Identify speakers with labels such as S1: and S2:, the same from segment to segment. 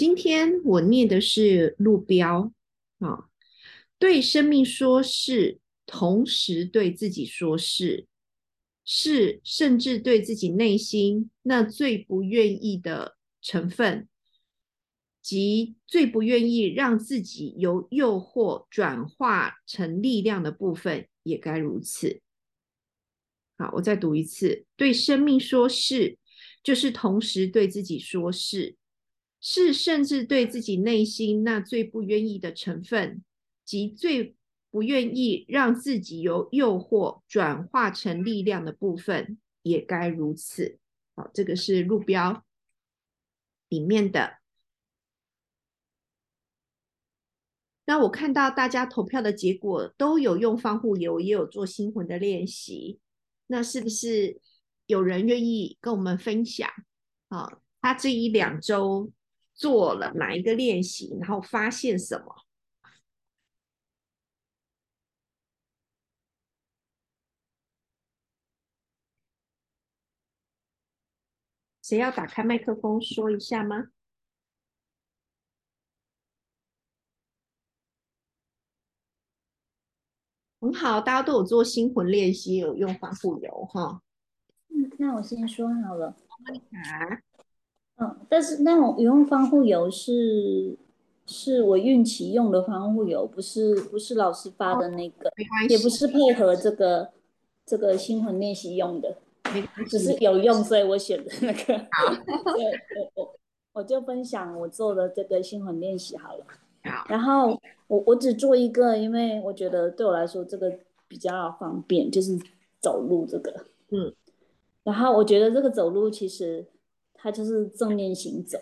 S1: 今天我念的是路标啊，对生命说是，同时对自己说是，是甚至对自己内心那最不愿意的成分，及最不愿意让自己由诱惑转化成力量的部分，也该如此。好，我再读一次，对生命说是，就是同时对自己说是。是，甚至对自己内心那最不愿意的成分，及最不愿意让自己由诱惑转化成力量的部分，也该如此。好，这个是路标里面的。那我看到大家投票的结果都有用防护油，也有做心魂的练习。那是不是有人愿意跟我们分享？啊，他这一两周。做了哪一个练习，然后发现什么？谁要打开麦克风说一下吗？很好，大家都有做心魂练习，有用防护油哈。
S2: 嗯，那我先说好了。
S1: 莫妮卡。
S2: 嗯，但是那种用防护油是是我孕期用的防护油，不是不是老师发的那个，也不是配合这个这个心魂练习用的，只是有用，所以我选的那个。好，我我我就分享我做的这个心魂练习好了。
S1: 好，
S2: 然后我我只做一个，因为我觉得对我来说这个比较方便，就是走路这个。
S1: 嗯，
S2: 然后我觉得这个走路其实。它就是正念行走，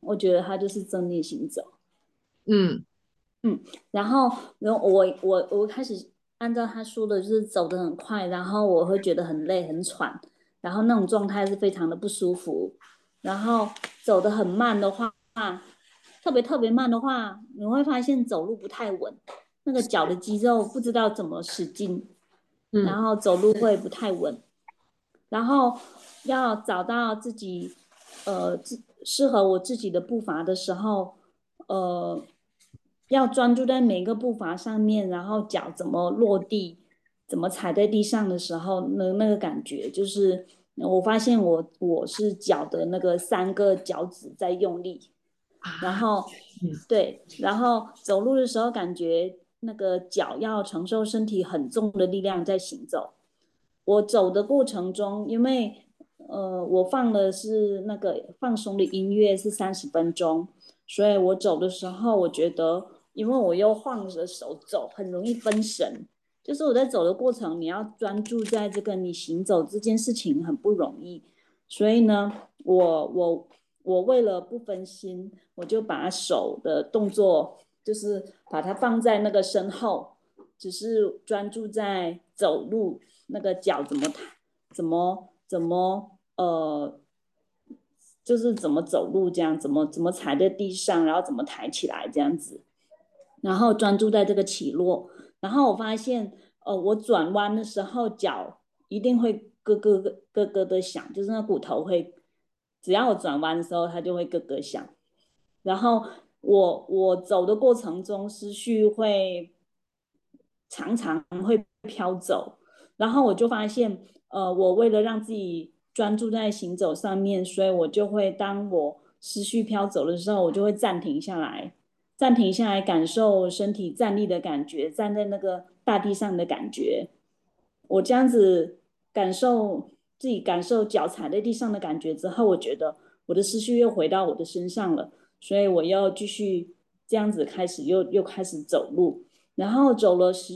S2: 我觉得他就是正念行走，
S1: 嗯。
S2: 嗯，然后然后我我我开始按照他说的，就是走得很快，然后我会觉得很累很喘，然后那种状态是非常的不舒服，然后走得很慢的话，特别特别慢的话，你会发现走路不太稳，那个脚的肌肉不知道怎么使劲，然后走路会不太稳，然后。要找到自己，呃，自适合我自己的步伐的时候，呃，要专注在每个步伐上面，然后脚怎么落地，怎么踩在地上的时候，那那个感觉就是，我发现我我是脚的那个三个脚趾在用力，然后，对，然后走路的时候感觉那个脚要承受身体很重的力量在行走，我走的过程中，因为。呃，我放的是那个放松的音乐，是三十分钟，所以我走的时候，我觉得，因为我又晃着手走，很容易分神。就是我在走的过程，你要专注在这个你行走这件事情很不容易。所以呢，我我我为了不分心，我就把手的动作，就是把它放在那个身后，只是专注在走路，那个脚怎么抬，怎么怎么。呃，就是怎么走路这样，怎么怎么踩在地上，然后怎么抬起来这样子，然后专注在这个起落，然后我发现，呃，我转弯的时候脚一定会咯咯咯咯的响，就是那骨头会，只要我转弯的时候，它就会咯咯响。然后我我走的过程中，思绪会常常会飘走，然后我就发现，呃，我为了让自己。专注在行走上面，所以我就会当我思绪飘走的时候，我就会暂停下来，暂停下来感受身体站立的感觉，站在那个大地上的感觉。我这样子感受自己感受脚踩在地上的感觉之后，我觉得我的思绪又回到我的身上了，所以我要继续这样子开始又又开始走路，然后走了十，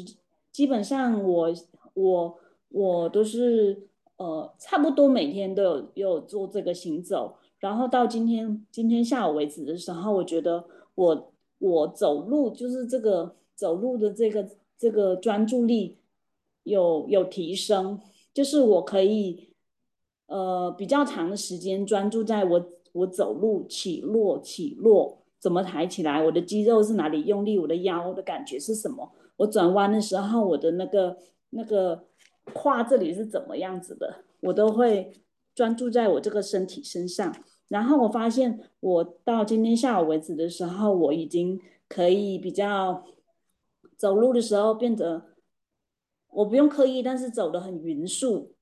S2: 基本上我我我都是。呃，差不多每天都有有做这个行走，然后到今天今天下午为止的时候，我觉得我我走路就是这个走路的这个这个专注力有有提升，就是我可以呃比较长的时间专注在我我走路起落起落怎么抬起来，我的肌肉是哪里用力，我的腰的感觉是什么，我转弯的时候我的那个那个。胯这里是怎么样子的，我都会专注在我这个身体身上，然后我发现，我到今天下午为止的时候，我已经可以比较走路的时候变得，我不用刻意，但是走得很匀速。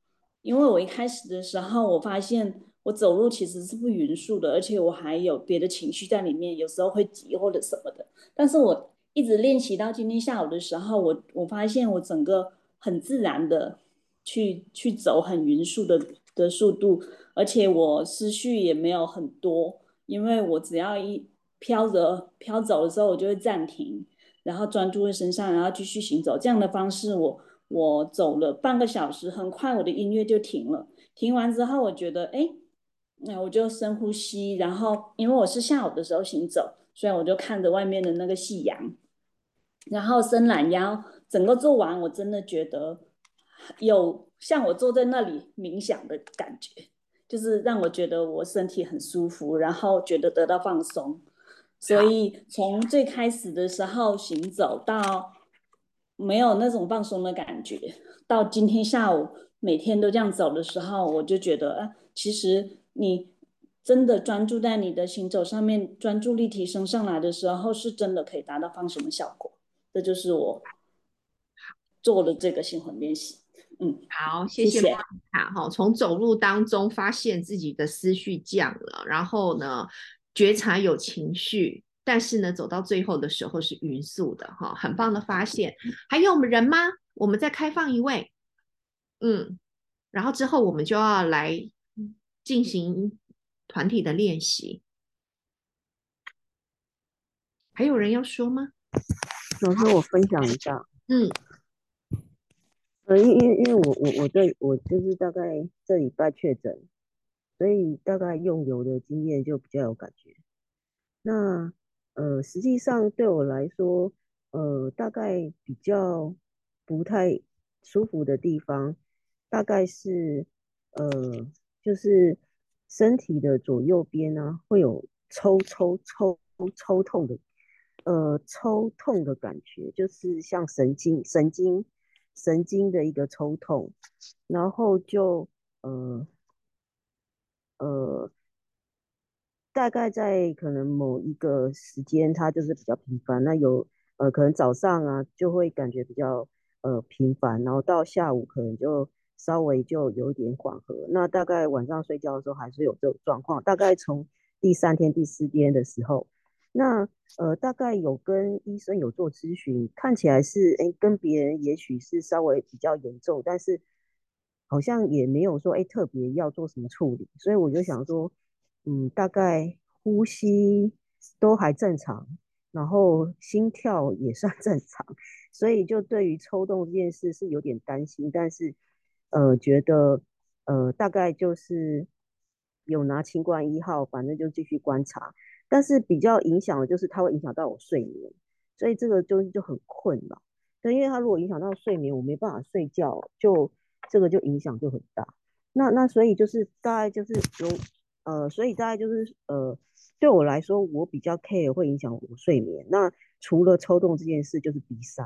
S2: 因为我一开始的时候，我发现我走路其实是不匀速的，而且我还有别的情绪在里面，有时候会急或者什么的。但是我一直练习到今天下午的时候，我我发现我整个很自然的去去走很匀速的的速度，而且我思绪也没有很多，因为我只要一飘着飘走的时候，我就会暂停，然后专注在身上，然后继续行走。这样的方式我。我走了半个小时，很快我的音乐就停了。停完之后，我觉得，哎，那我就深呼吸，然后因为我是下午的时候行走，所以我就看着外面的那个夕阳，然后伸懒腰，整个做完，我真的觉得有像我坐在那里冥想的感觉，就是让我觉得我身体很舒服，然后觉得得到放松。所以从最开始的时候行走到。没有那种放松的感觉。到今天下午每天都这样走的时候，我就觉得，啊，其实你真的专注在你的行走上面，专注力提升上来的时候，是真的可以达到放松的效果。这就是我做了这个心魂练习。嗯，
S1: 好，谢谢莫卡哈。从走路当中发现自己的思绪降了，然后呢，觉察有情绪。但是呢，走到最后的时候是匀速的哈，很棒的发现。还有我们人吗？我们再开放一位，嗯，然后之后我们就要来进行团体的练习。还有人要说吗？
S3: 老师，我分享一下。
S1: 嗯，
S3: 因因因为我我我在我就是大概这礼拜确诊，所以大概用油的经验就比较有感觉。那呃，实际上对我来说，呃，大概比较不太舒服的地方，大概是呃，就是身体的左右边呢，会有抽抽抽抽痛的，呃，抽痛的感觉，就是像神经神经神经的一个抽痛，然后就呃呃。大概在可能某一个时间，它就是比较频繁。那有呃，可能早上啊就会感觉比较呃频繁，然后到下午可能就稍微就有点缓和。那大概晚上睡觉的时候还是有这种状况。大概从第三天、第四天的时候，那呃大概有跟医生有做咨询，看起来是哎跟别人也许是稍微比较严重，但是好像也没有说哎特别要做什么处理。所以我就想说。嗯，大概呼吸都还正常，然后心跳也算正常，所以就对于抽动这件事是有点担心，但是呃觉得呃大概就是有拿清冠一号，反正就继续观察，但是比较影响的就是它会影响到我睡眠，所以这个就就很困扰。对，因为它如果影响到睡眠，我没办法睡觉，就这个就影响就很大。那那所以就是大概就是有。呃，所以大概就是呃，对我来说，我比较 care 会影响我睡眠。那除了抽动这件事，就是鼻塞。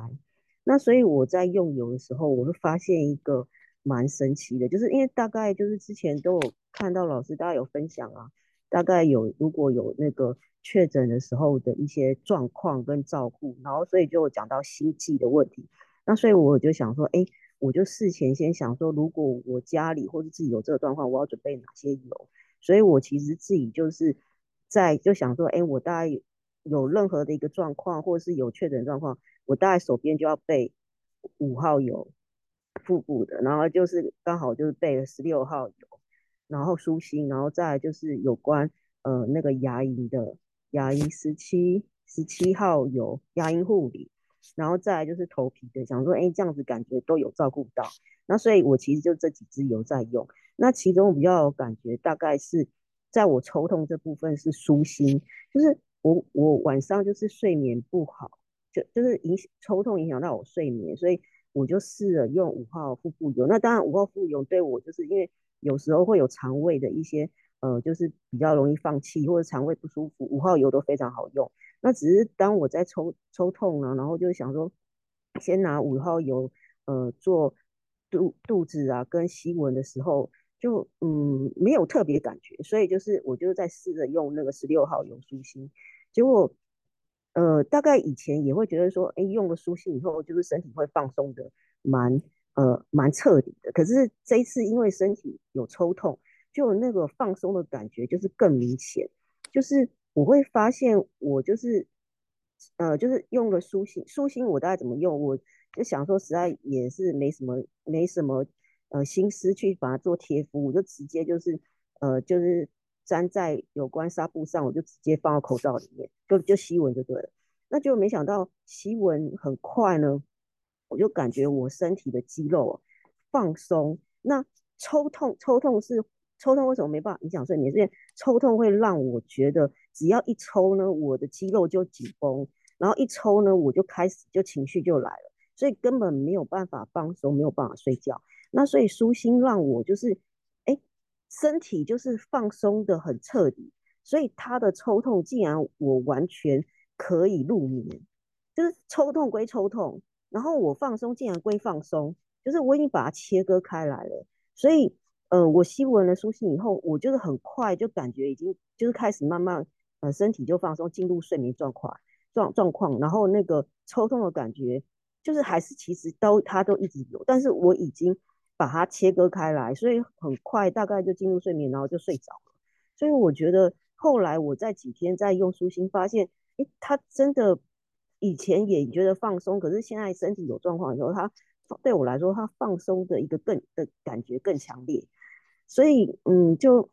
S3: 那所以我在用油的时候，我会发现一个蛮神奇的，就是因为大概就是之前都有看到老师大家有分享啊，大概有如果有那个确诊的时候的一些状况跟照顾，然后所以就讲到心悸的问题。那所以我就想说，哎，我就事前先想说，如果我家里或者自己有这个状况，我要准备哪些油。所以我其实自己就是在就想说，哎，我大概有任何的一个状况，或者是有确诊状况，我大概手边就要备五号油，腹部的，然后就是刚好就是备了十六号油，然后舒心，然后再就是有关呃那个牙龈的牙龈十七十七号油牙龈护理，然后再来就是头皮的，想说，哎，这样子感觉都有照顾到，那所以我其实就这几支油在用。那其中我比较有感觉，大概是在我抽痛这部分是舒心，就是我我晚上就是睡眠不好，就就是影抽痛影响到我睡眠，所以我就试了用五号腹部油。那当然五号腹部油对我就是因为有时候会有肠胃的一些呃，就是比较容易放气或者肠胃不舒服，五号油都非常好用。那只是当我在抽抽痛了，然后就想说先拿五号油呃做肚肚子啊跟吸闻的时候。就嗯没有特别感觉，所以就是我就在试着用那个十六号油舒心，结果呃大概以前也会觉得说，哎用了舒心以后就是身体会放松的蛮呃蛮彻底的，可是这一次因为身体有抽痛，就那个放松的感觉就是更明显，就是我会发现我就是呃就是用了舒心舒心我大概怎么用，我就想说实在也是没什么没什么。呃，心思去把它做贴敷，我就直接就是呃，就是粘在有关纱布上，我就直接放到口罩里面，就就吸闻就对了。那就没想到吸闻很快呢，我就感觉我身体的肌肉放松。那抽痛，抽痛是抽痛，为什么没办法影响睡眠？因为抽痛会让我觉得，只要一抽呢，我的肌肉就紧绷，然后一抽呢，我就开始就情绪就来了，所以根本没有办法放松，没有办法睡觉。那所以舒心让我就是，哎，身体就是放松的很彻底，所以他的抽痛竟然我完全可以入眠，就是抽痛归抽痛，然后我放松竟然归放松，就是我已经把它切割开来了。所以，呃，我吸闻了舒心以后，我就是很快就感觉已经就是开始慢慢呃身体就放松进入睡眠状况状状况，然后那个抽痛的感觉就是还是其实都它都一直有，但是我已经。把它切割开来，所以很快大概就进入睡眠，然后就睡着了。所以我觉得后来我在几天在用舒心，发现，哎，它真的以前也觉得放松，可是现在身体有状况的时候，他对我来说，他放松的一个更的感觉更强烈。所以，嗯，就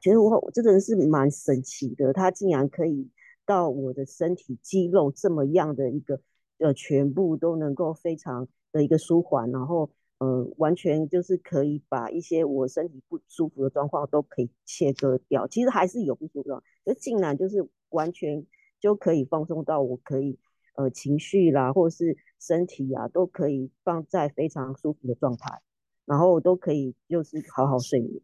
S3: 觉得我这个人是蛮神奇的，他竟然可以到我的身体肌肉这么样的一个呃全部都能够非常的一个舒缓，然后。嗯，完全就是可以把一些我身体不舒服的状况都可以切割掉。其实还是有不舒服，就竟然就是完全就可以放松到我可以呃情绪啦，或是身体啊，都可以放在非常舒服的状态，然后都可以就是好好睡眠。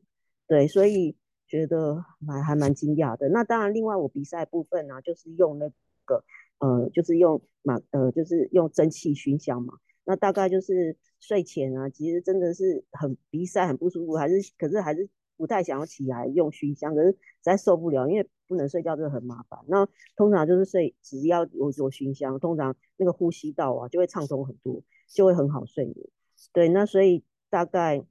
S3: 对，所以觉得蛮还蛮惊讶的。那当然，另外我比赛部分呢，就是用那个呃，就是用马呃，就是用蒸汽熏香嘛。那大概就是睡前啊，其实真的是很鼻塞、很不舒服，还是可是还是不太想要起来用熏香，可是实在受不了，因为不能睡觉真的很麻烦。那通常就是睡，只要有做熏香，通常那个呼吸道啊就会畅通很多，就会很好睡眠。对，那所以大概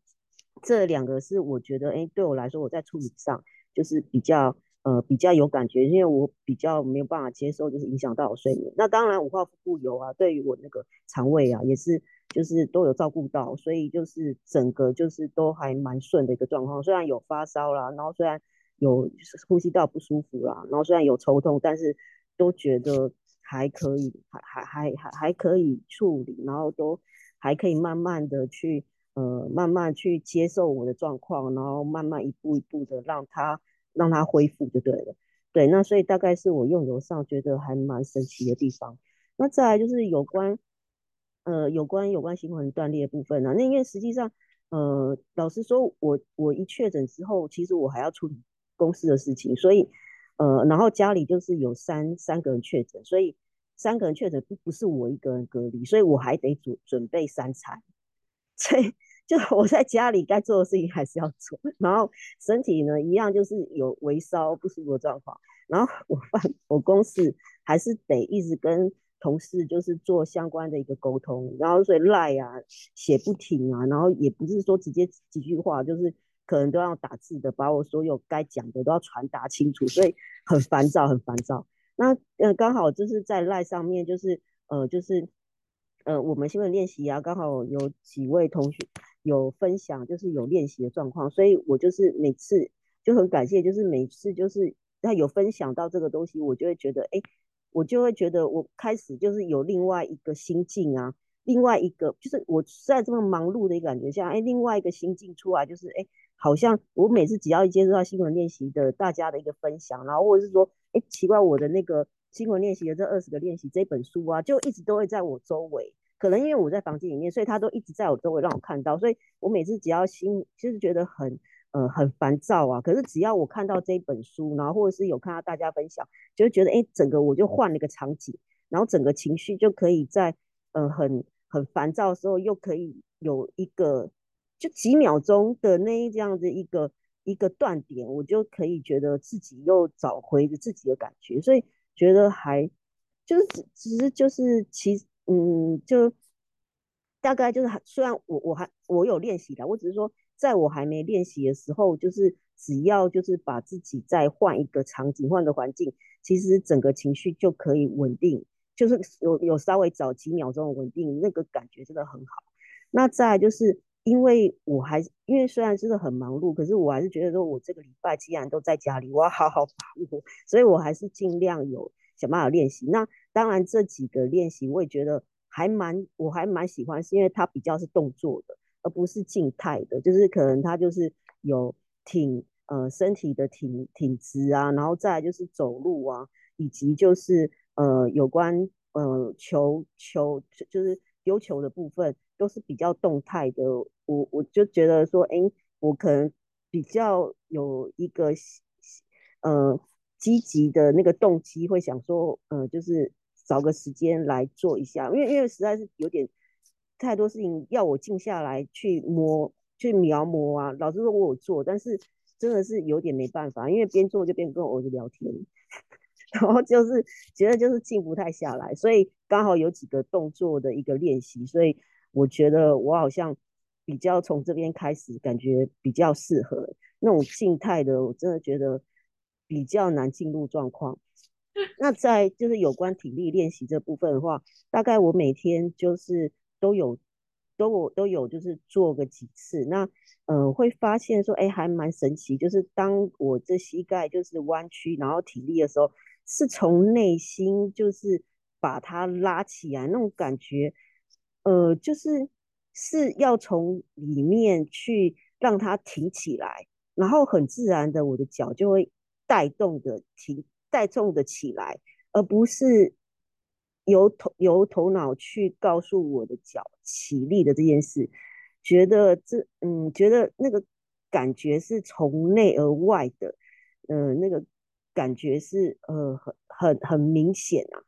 S3: 这两个是我觉得，哎，对我来说我在处理上就是比较。呃，比较有感觉，因为我比较没有办法接受，就是影响到我睡眠。那当然，五号腹部油啊，对于我那个肠胃啊，也是就是都有照顾到，所以就是整个就是都还蛮顺的一个状况。虽然有发烧啦，然后虽然有呼吸道不舒服啦，然后虽然有抽痛，但是都觉得还可以，还还还还还可以处理，然后都还可以慢慢的去呃慢慢去接受我的状况，然后慢慢一步一步的让它。让它恢复就对了，对，那所以大概是我用油上觉得还蛮神奇的地方。那再来就是有关，呃，有关有关心魂断裂部分呢。那因为实际上，呃，老实说，我我一确诊之后，其实我还要处理公司的事情，所以，呃，然后家里就是有三三个人确诊，所以三个人确诊不不是我一个人隔离，所以我还得准准备三餐，所以。就我在家里该做的事情还是要做，然后身体呢一样就是有微烧不舒服的状况，然后我办我公司还是得一直跟同事就是做相关的一个沟通，然后所以赖啊写不停啊，然后也不是说直接几句话，就是可能都要打字的，把我所有该讲的都要传达清楚，所以很烦躁很烦躁。那呃刚好就是在赖上面就是呃就是呃我们新闻练习啊，刚好有几位同学。有分享就是有练习的状况，所以我就是每次就很感谢，就是每次就是他有分享到这个东西，我就会觉得，哎，我就会觉得我开始就是有另外一个心境啊，另外一个就是我在这么忙碌的一个感觉下，哎，另外一个心境出来，就是哎，好像我每次只要一接触到新闻练习的大家的一个分享，然后或者是说，哎，奇怪，我的那个新闻练习的这二十个练习这本书啊，就一直都会在我周围。可能因为我在房间里面，所以他都一直在我周围让我看到，所以我每次只要心就是觉得很呃很烦躁啊。可是只要我看到这一本书，然后或者是有看到大家分享，就会觉得哎，整个我就换了一个场景，然后整个情绪就可以在呃很很烦躁的时候，又可以有一个就几秒钟的那这样的一个一个断点，我就可以觉得自己又找回了自己的感觉，所以觉得还就是只只是就是其嗯就大概就是虽然我我还我有练习的，我只是说在我还没练习的时候，就是只要就是把自己再换一个场景换个环境，其实整个情绪就可以稳定，就是有有稍微早几秒钟稳定，那个感觉真的很好。那再就是。因为我还因为虽然真的很忙碌，可是我还是觉得说，我这个礼拜既然都在家里，我要好好把握，所以我还是尽量有想办法练习。那当然这几个练习我也觉得还蛮，我还蛮喜欢，是因为它比较是动作的，而不是静态的，就是可能他就是有挺呃身体的挺挺直啊，然后再就是走路啊，以及就是呃有关呃球球就是丢球的部分。都是比较动态的，我我就觉得说，哎，我可能比较有一个呃积极的那个动机，会想说，呃，就是找个时间来做一下，因为因为实在是有点太多事情要我静下来去摸去描摹啊。老师说我有做，但是真的是有点没办法，因为边做就边跟我儿子聊天，然后就是觉得就是静不太下来，所以刚好有几个动作的一个练习，所以。我觉得我好像比较从这边开始，感觉比较适合那种静态的，我真的觉得比较难进入状况。那在就是有关体力练习这部分的话，大概我每天就是都有都我都有就是做个几次，那嗯会发现说，哎，还蛮神奇，就是当我这膝盖就是弯曲，然后体力的时候，是从内心就是把它拉起来那种感觉。呃，就是是要从里面去让它挺起来，然后很自然的，我的脚就会带动的挺带动的起来，而不是由头由头脑去告诉我的脚起立的这件事。觉得这嗯，觉得那个感觉是从内而外的，嗯，那个感觉是呃很很很明显啊。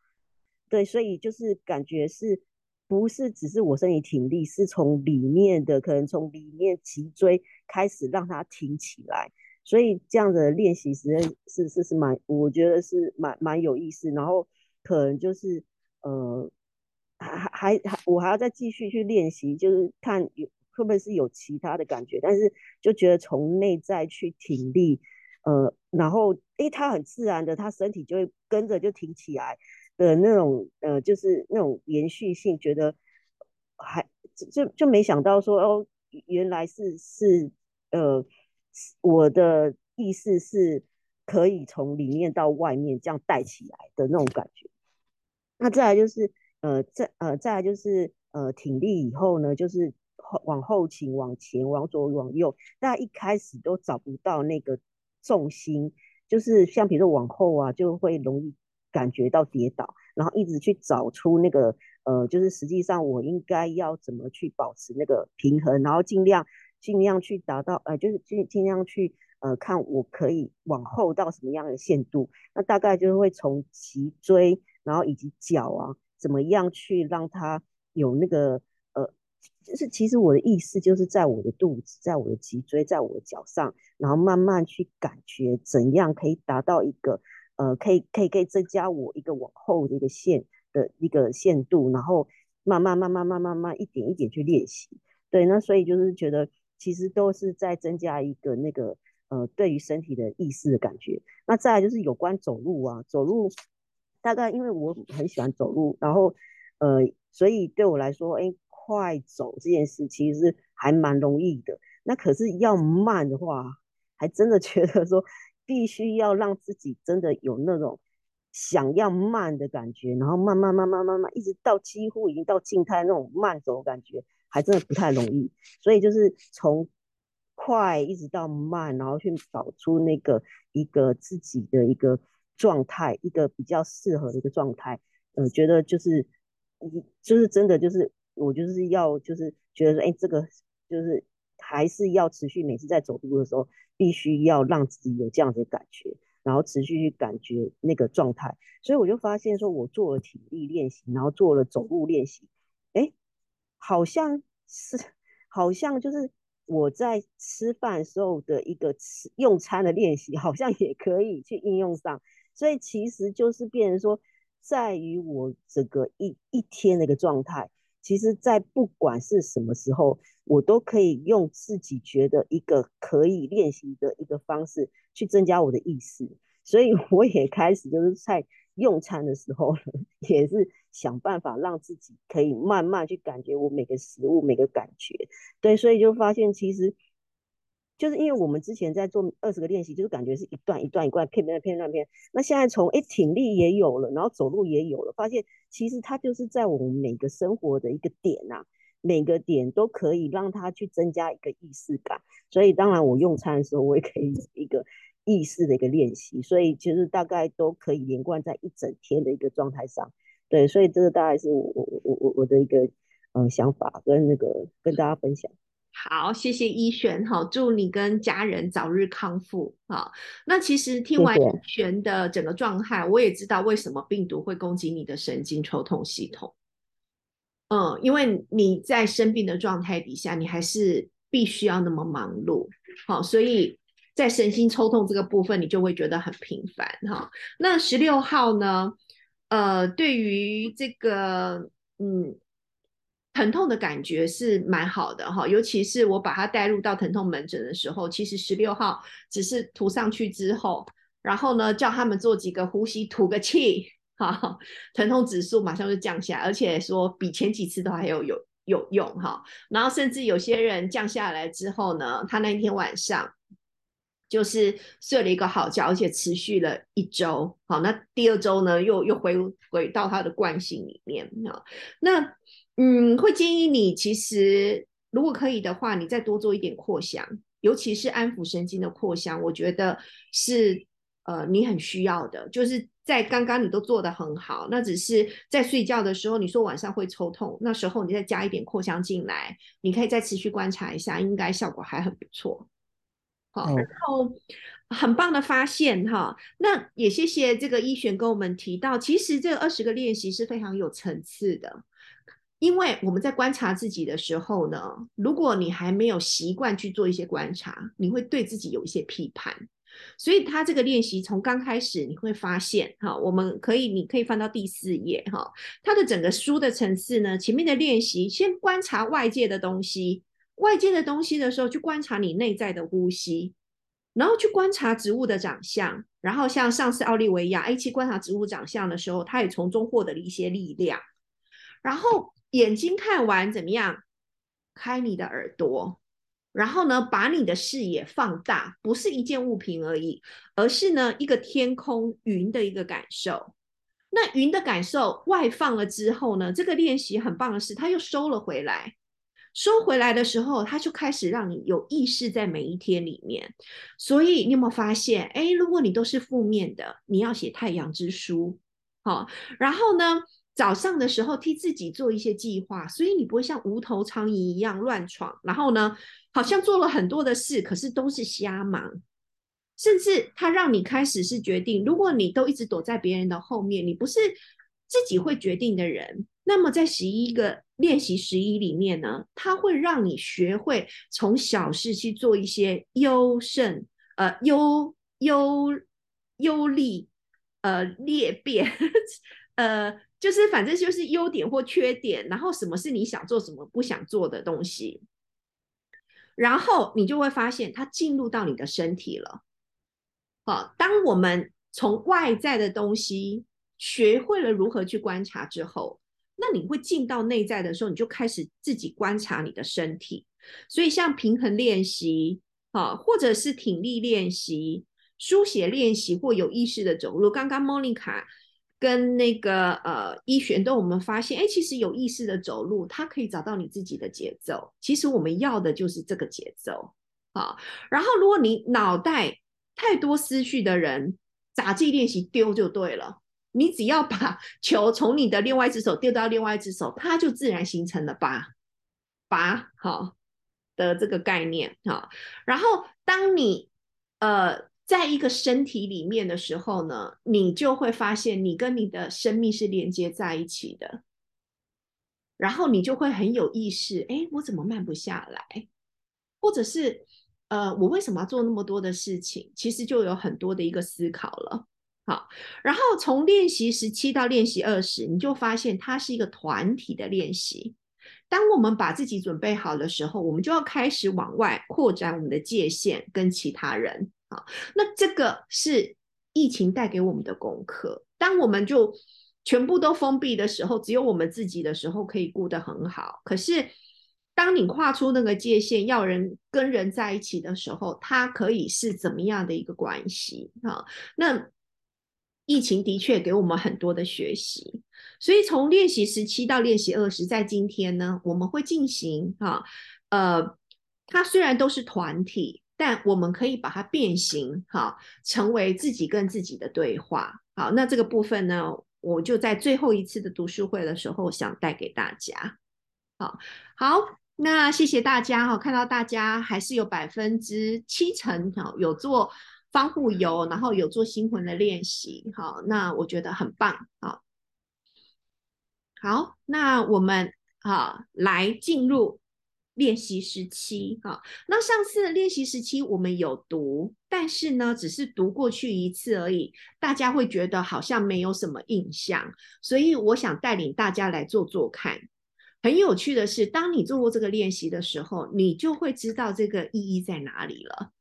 S3: 对，所以就是感觉是。不是只是我身体挺立，是从里面的，可能从里面脊椎开始让它挺起来。所以这样的练习实际是是是蛮，我觉得是蛮蛮有意思。然后可能就是呃，还还还我还要再继续去练习，就是看有会不会是有其他的感觉。但是就觉得从内在去挺立，呃，然后诶，他很自然的，他身体就会跟着就挺起来。的那种呃，就是那种延续性，觉得还就就没想到说哦，原来是是呃，我的意思是可以从里面到外面这样带起来的那种感觉。那再来就是呃再呃再来就是呃挺立以后呢，就是往后倾、往前、往左、往右，大家一开始都找不到那个重心，就是像比如说往后啊，就会容易。感觉到跌倒，然后一直去找出那个呃，就是实际上我应该要怎么去保持那个平衡，然后尽量尽量去达到呃，就是尽尽量去呃，看我可以往后到什么样的限度。那大概就是会从脊椎，然后以及脚啊，怎么样去让它有那个呃，就是其实我的意思就是在我的肚子，在我的脊椎，在我的脚上，然后慢慢去感觉怎样可以达到一个。呃，可以可以可以增加我一个往后的一个线的一个限度，然后慢慢慢慢慢慢慢一点一点去练习。对，那所以就是觉得其实都是在增加一个那个呃对于身体的意识的感觉。那再来就是有关走路啊，走路大概因为我很喜欢走路，然后呃，所以对我来说，哎，快走这件事其实是还蛮容易的。那可是要慢的话，还真的觉得说。必须要让自己真的有那种想要慢的感觉，然后慢慢慢慢慢慢，一直到几乎已经到静态那种慢走感觉，还真的不太容易。所以就是从快一直到慢，然后去找出那个一个自己的一个状态，一个比较适合的一个状态。呃，觉得就是一就是真的就是我就是要就是觉得说，哎，这个就是还是要持续每次在走路的时候。必须要让自己有这样的感觉，然后持续去感觉那个状态。所以我就发现，说我做了体力练习，然后做了走路练习，哎，好像是，好像就是我在吃饭时候的一个吃用餐的练习，好像也可以去应用上。所以其实就是变成说，在于我整个一一天的一个状态，其实在不管是什么时候，我都可以用自己觉得一个可以练习的一个方式去增加我的意识。所以我也开始就是在用餐的时候，也是想办法让自己可以慢慢去感觉我每个食物每个感觉。对，所以就发现其实就是因为我们之前在做二十个练习，就是感觉是一段一段一段片片片片片。那现在从哎挺力也有了，然后走路也有了，发现其实它就是在我们每个生活的一个点呐，每个点都可以让它去增加一个意识感。所以当然我用餐的时候，我也可以一个。意识的一个练习，所以其实大概都可以连贯在一整天的一个状态上。对，所以这个大概是我我我我我的一个嗯想法跟那个跟大家分享。
S1: 好，谢谢一璇哈，祝你跟家人早日康复啊。那其实听完一璇的整个状态，我也知道为什么病毒会攻击你的神经抽痛系统。嗯，因为你在生病的状态底下，你还是必须要那么忙碌，好，所以。在神经抽痛这个部分，你就会觉得很频繁哈。那十六号呢？呃，对于这个嗯疼痛的感觉是蛮好的哈。尤其是我把它带入到疼痛门诊的时候，其实十六号只是涂上去之后，然后呢叫他们做几个呼吸，吐个气，哈，疼痛指数马上就降下来，而且说比前几次都还有有有用哈。然后甚至有些人降下来之后呢，他那一天晚上。就是睡了一个好觉，而且持续了一周。好，那第二周呢，又又回回到他的惯性里面啊。那嗯，会建议你，其实如果可以的话，你再多做一点扩香，尤其是安抚神经的扩香，我觉得是呃你很需要的。就是在刚刚你都做得很好，那只是在睡觉的时候，你说晚上会抽痛，那时候你再加一点扩香进来，你可以再持续观察一下，应该效果还很不错。好，然后很棒的发现哈，那也谢谢这个一璇跟我们提到，其实这二十个练习是非常有层次的，因为我们在观察自己的时候呢，如果你还没有习惯去做一些观察，你会对自己有一些批判，所以他这个练习从刚开始你会发现哈，我们可以你可以翻到第四页哈，他的整个书的层次呢，前面的练习先观察外界的东西。外界的东西的时候，去观察你内在的呼吸，然后去观察植物的长相，然后像上次奥利维亚 A 七观察植物长相的时候，他也从中获得了一些力量。然后眼睛看完怎么样？开你的耳朵，然后呢，把你的视野放大，不是一件物品而已，而是呢一个天空云的一个感受。那云的感受外放了之后呢，这个练习很棒的是，它又收了回来。收回来的时候，它就开始让你有意识在每一天里面。所以你有没有发现？哎，如果你都是负面的，你要写太阳之书，好。然后呢，早上的时候替自己做一些计划，所以你不会像无头苍蝇一样乱闯。然后呢，好像做了很多的事，可是都是瞎忙。甚至他让你开始是决定，如果你都一直躲在别人的后面，你不是自己会决定的人。那么在十一个练习十一里面呢，它会让你学会从小事去做一些优胜呃优优优利呃裂变 呃就是反正就是优点或缺点，然后什么是你想做什么不想做的东西，然后你就会发现它进入到你的身体了。好，当我们从外在的东西学会了如何去观察之后。那你会进到内在的时候，你就开始自己观察你的身体。所以像平衡练习，啊，或者是挺力练习、书写练习或有意识的走路。刚刚莫妮卡跟那个呃一璇都我们发现，哎，其实有意识的走路，它可以找到你自己的节奏。其实我们要的就是这个节奏，啊。然后如果你脑袋太多思绪的人，杂技练习丢就对了。你只要把 球从你的另外一只手丢到另外一只手，它就自然形成了八八好的这个概念哈。然后当你呃在一个身体里面的时候呢，你就会发现你跟你的生命是连接在一起的。然后你就会很有意识，哎，我怎么慢不下来？或者是呃，我为什么要做那么多的事情？其实就有很多的一个思考了。好，然后从练习十七到练习二十，你就发现它是一个团体的练习。当我们把自己准备好的时候，我们就要开始往外扩展我们的界限，跟其他人。好，那这个是疫情带给我们的功课。当我们就全部都封闭的时候，只有我们自己的时候可以顾得很好。可是，当你跨出那个界限，要人跟人在一起的时候，它可以是怎么样的一个关系？哈，那。疫情的确给我们很多的学习，所以从练习十七到练习二十，在今天呢，我们会进行哈，呃，它虽然都是团体，但我们可以把它变形哈，成为自己跟自己的对话。好，那这个部分呢，我就在最后一次的读书会的时候想带给大家。好，好，那谢谢大家哈，看到大家还是有百分之七成哈有做。防护油，然后有做心魂的练习，好，那我觉得很棒，好，好，那我们好来进入练习十七，哈，那上次练习十七我们有读，但是呢，只是读过去一次而已，大家会觉得好像没有什么印象，所以我想带领大家来做做看。很有趣的是，当你做过这个练习的时候，你就会知道这个意义在哪里了。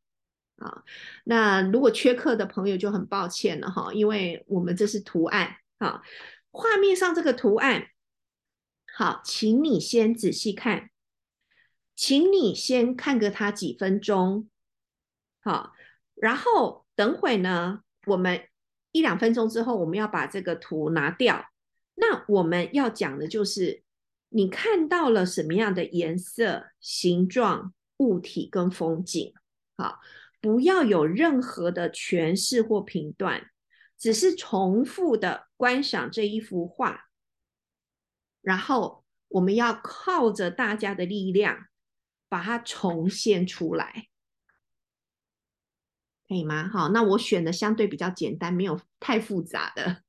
S1: 啊，那如果缺课的朋友就很抱歉了哈，因为我们这是图案哈，画面上这个图案，好，请你先仔细看，请你先看个它几分钟，好，然后等会呢，我们一两分钟之后，我们要把这个图拿掉，那我们要讲的就是你看到了什么样的颜色、形状、物体跟风景，好。不要有任何的诠释或评断，只是重复的观赏这一幅画，然后我们要靠着大家的力量把它重现出来，可以吗？好，那我选的相对比较简单，没有太复杂的。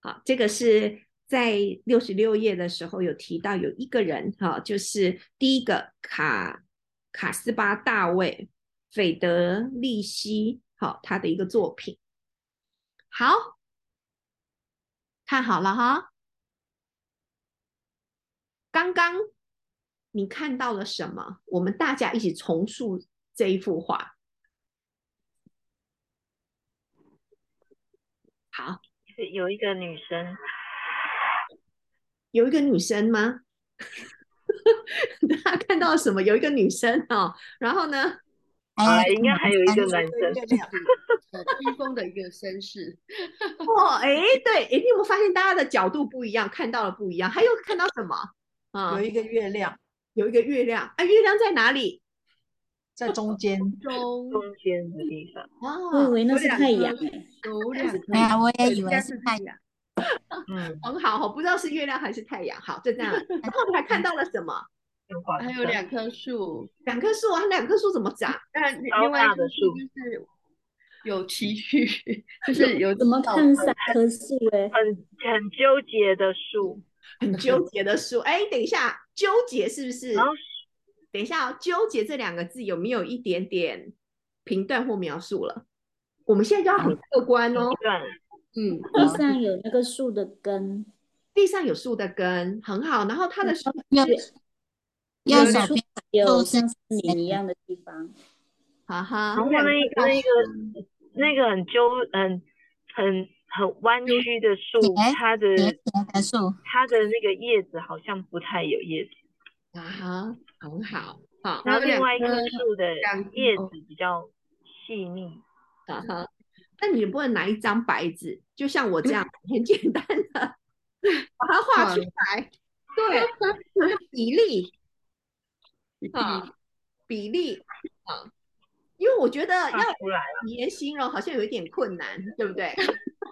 S1: 好，这个是在六十六页的时候有提到，有一个人哈，就是第一个卡。卡斯巴·大卫·斐德利希，好，他的一个作品。好，看好了哈。刚刚你看到了什么？我们大家一起重塑这一幅画。好，
S4: 有一个女生，
S1: 有一个女生吗？大家看到什么？有一个女生哦，然后呢？
S4: 啊，应该还有一个男生，
S5: 披风的一个绅士。
S1: 哦，哎，对，哎，你有没有发现大家的角度不一样，看到了不一样？还有看到什么？
S5: 啊，有一个月亮，
S1: 有一个月亮。啊，月亮在哪里？
S5: 在中间，
S4: 中中间的地方。
S2: 哦，我以为那是太阳。
S1: 有两个，
S6: 对啊，我也以为是太阳。
S1: 嗯，很 好不知道是月亮还是太阳。好，就这样。然后你还看到了什么？
S5: 还有两棵树，
S1: 两棵树啊，两棵树怎么长？
S5: 但另外一棵树就是有崎岖，就是有
S2: 怎么看三棵树？哎，
S4: 很很纠结的树，
S1: 很纠结的树。哎，等一下，纠结是不是？等一下，哦纠结这两个字有没有一点点评断或描述了？我们现在就要很客观哦。
S2: 嗯，地上有那个树的根，
S1: 地上有树的根，很好。然后它的树
S2: 右手边有像你一样的地方，
S1: 哈哈。
S4: 然后那个那个那个很纠很很很弯曲的树，它的
S6: 树，
S4: 它的那个叶子好像不太有叶子，
S1: 啊哈，很好。好，
S4: 然后另外一棵树的叶子比较细腻，
S1: 啊哈。那你不能拿一张白纸，就像我这样 很简单的把它画出来，对，比例啊，比例啊，因为我觉得要语言形容好像有一点困难，对不对？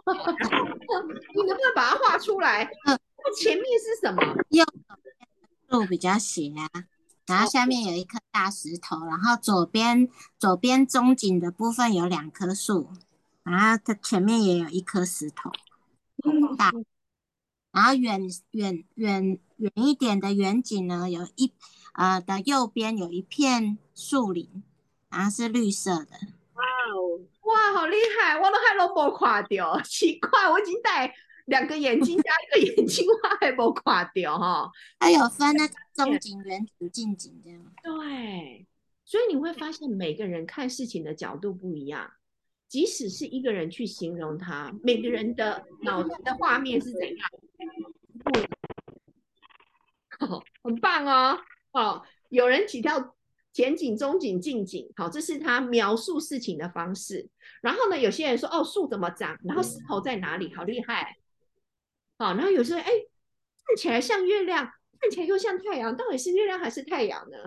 S1: 你能不能把它画出来？前面是什么？
S6: 右路比较斜啊，然后下面有一颗大石头，然后左边左边中景的部分有两棵树。然后它前面也有一颗石头，大。然后远远远远一点的远景呢，有一呃的右边有一片树林，然后是绿色的。
S4: 哇哦，
S1: 哇，好厉害！我都还都没垮掉，奇怪，我已经戴两个眼镜加一个眼镜，我还没垮掉哈。
S6: 它有分那个中景、远景、近景这样。
S1: 对，所以你会发现每个人看事情的角度不一样，即使是一个人去形容他，每个人的脑子的画面是怎样，不哦很棒哦。哦，有人提到前景、中景、近景，好，这是他描述事情的方式。然后呢，有些人说，哦，树怎么长，然后石头在哪里，好厉害。好，然后有些人，哎，看起来像月亮，看起来又像太阳，到底是月亮还是太阳呢？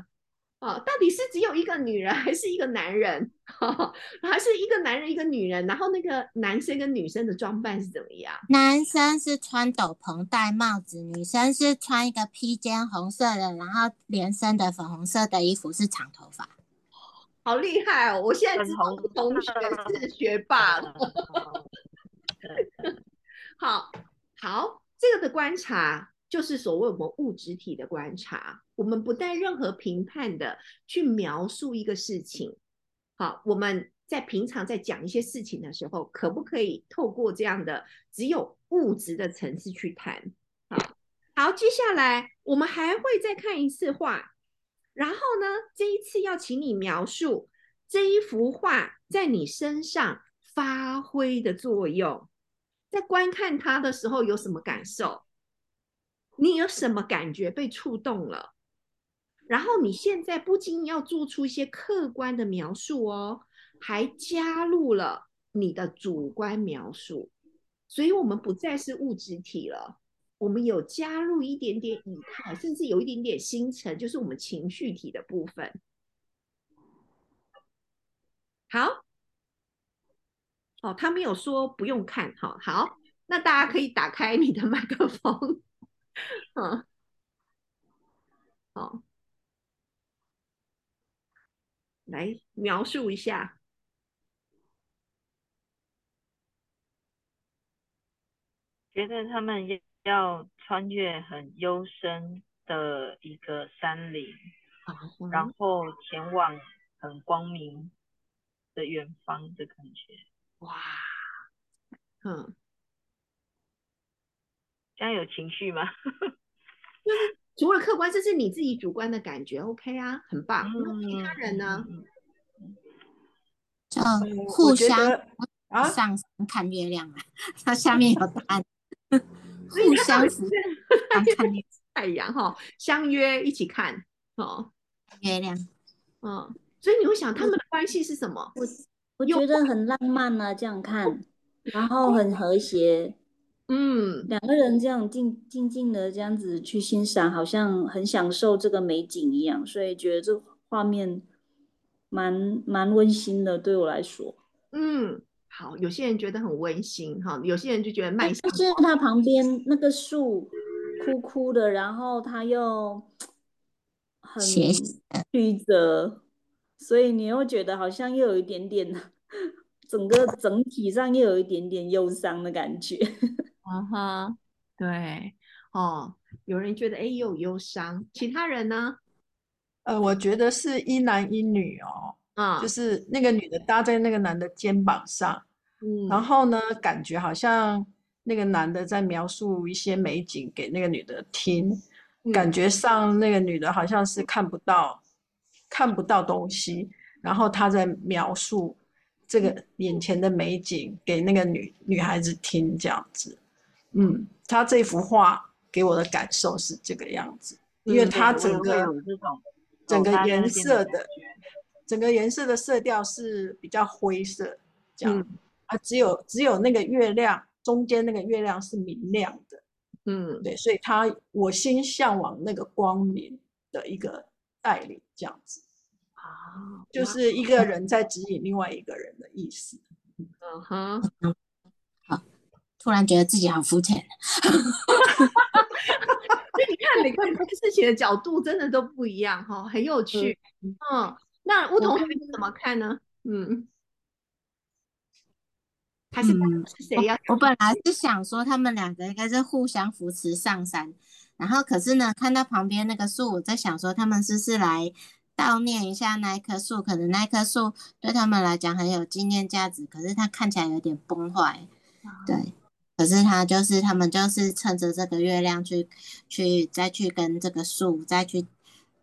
S1: 啊，到底是只有一个女人还是一个男人？还是一个男人一个女人？然后那个男生跟女生的装扮是怎么样？
S6: 男生是穿斗篷戴帽子，女生是穿一个披肩红色的，然后连身的粉红色的衣服，是长头发。
S1: 好厉害哦！我现在知道我同学是学霸了。好好，这个的观察就是所谓我们物质体的观察，我们不带任何评判的去描述一个事情。好，我们在平常在讲一些事情的时候，可不可以透过这样的只有物质的层次去谈？好，好，接下来我们还会再看一次画，然后呢，这一次要请你描述这一幅画在你身上发挥的作用。在观看它的时候有什么感受？你有什么感觉被触动了？然后你现在不仅要做出一些客观的描述哦，还加入了你的主观描述，所以我们不再是物质体了，我们有加入一点点以太，甚至有一点点星辰，就是我们情绪体的部分。好，哦，他没有说不用看，哈，好，那大家可以打开你的麦克风，嗯，好，来描述一下，
S4: 觉得他们要要穿越很幽深的一个山林，然后前往很光明的远方的感觉。
S1: 哇，嗯，
S4: 这样有情绪吗？
S1: 除了客观，这是你自己主观的感觉，OK 啊，很棒。那其他人呢？
S4: 嗯？
S6: 互
S7: 我觉
S6: 相上山看月亮啊，它下面有答案，互相扶 看
S1: 太阳哈，相约一起看哦，
S6: 月亮。
S1: 嗯，所以你会想他们的关系是什么？
S2: 我觉得很浪漫啊，这样看，然后很和谐，
S1: 嗯，
S2: 两个人这样静静静的这样子去欣赏，好像很享受这个美景一样，所以觉得这画面蛮蛮温馨的，对我来说。
S1: 嗯，好，有些人觉得很温馨哈，有些人就觉得卖相
S2: 就是它旁边那个树枯枯的，然后它又 很曲折，所以你又觉得好像又有一点点，整个整体上又有一点点忧伤的感觉。
S1: 啊哈，对，哦，有人觉得哎有忧伤，其他人呢？
S7: 呃，我觉得是一男一女哦，
S1: 啊，
S7: 就是那个女的搭在那个男的肩膀上，
S1: 嗯，
S7: 然后呢，感觉好像那个男的在描述一些美景给那个女的听，感
S1: 嗯
S7: 觉上那个女的好像是看不到看不到东西，然后他在描述这个眼前的美景给那个女女孩子听，这样子。嗯，他这幅画给我的感受是这个样子，因为它整个整个颜色的整个颜色的色调是比较灰色，这样、
S1: 嗯。
S7: 啊，只有只有那个月亮中间那个月亮是明亮的，
S1: 嗯。
S7: 对，所以他我心向往那个光明的一个带领，这样子，就是一个人在指引另外一个人的意思。
S1: 嗯哼，
S6: 突然觉得自己好肤浅。
S1: 所以你看每个人看事情的角度真的都不一样哈，很有趣。嗯，那吴同学是怎么看呢？嗯，还是
S6: 嗯
S1: 是谁要？
S6: 我本来是想说他们两个应该是互相扶持上山，然后可是呢，看到旁边那个树，我在想说，他们是不是来悼念一下那一棵树？可能那棵树对他们来讲很有纪念价值，可是它看起来有点崩坏。对，可是他就是他们就是趁着这个月亮去去再去跟这个树再去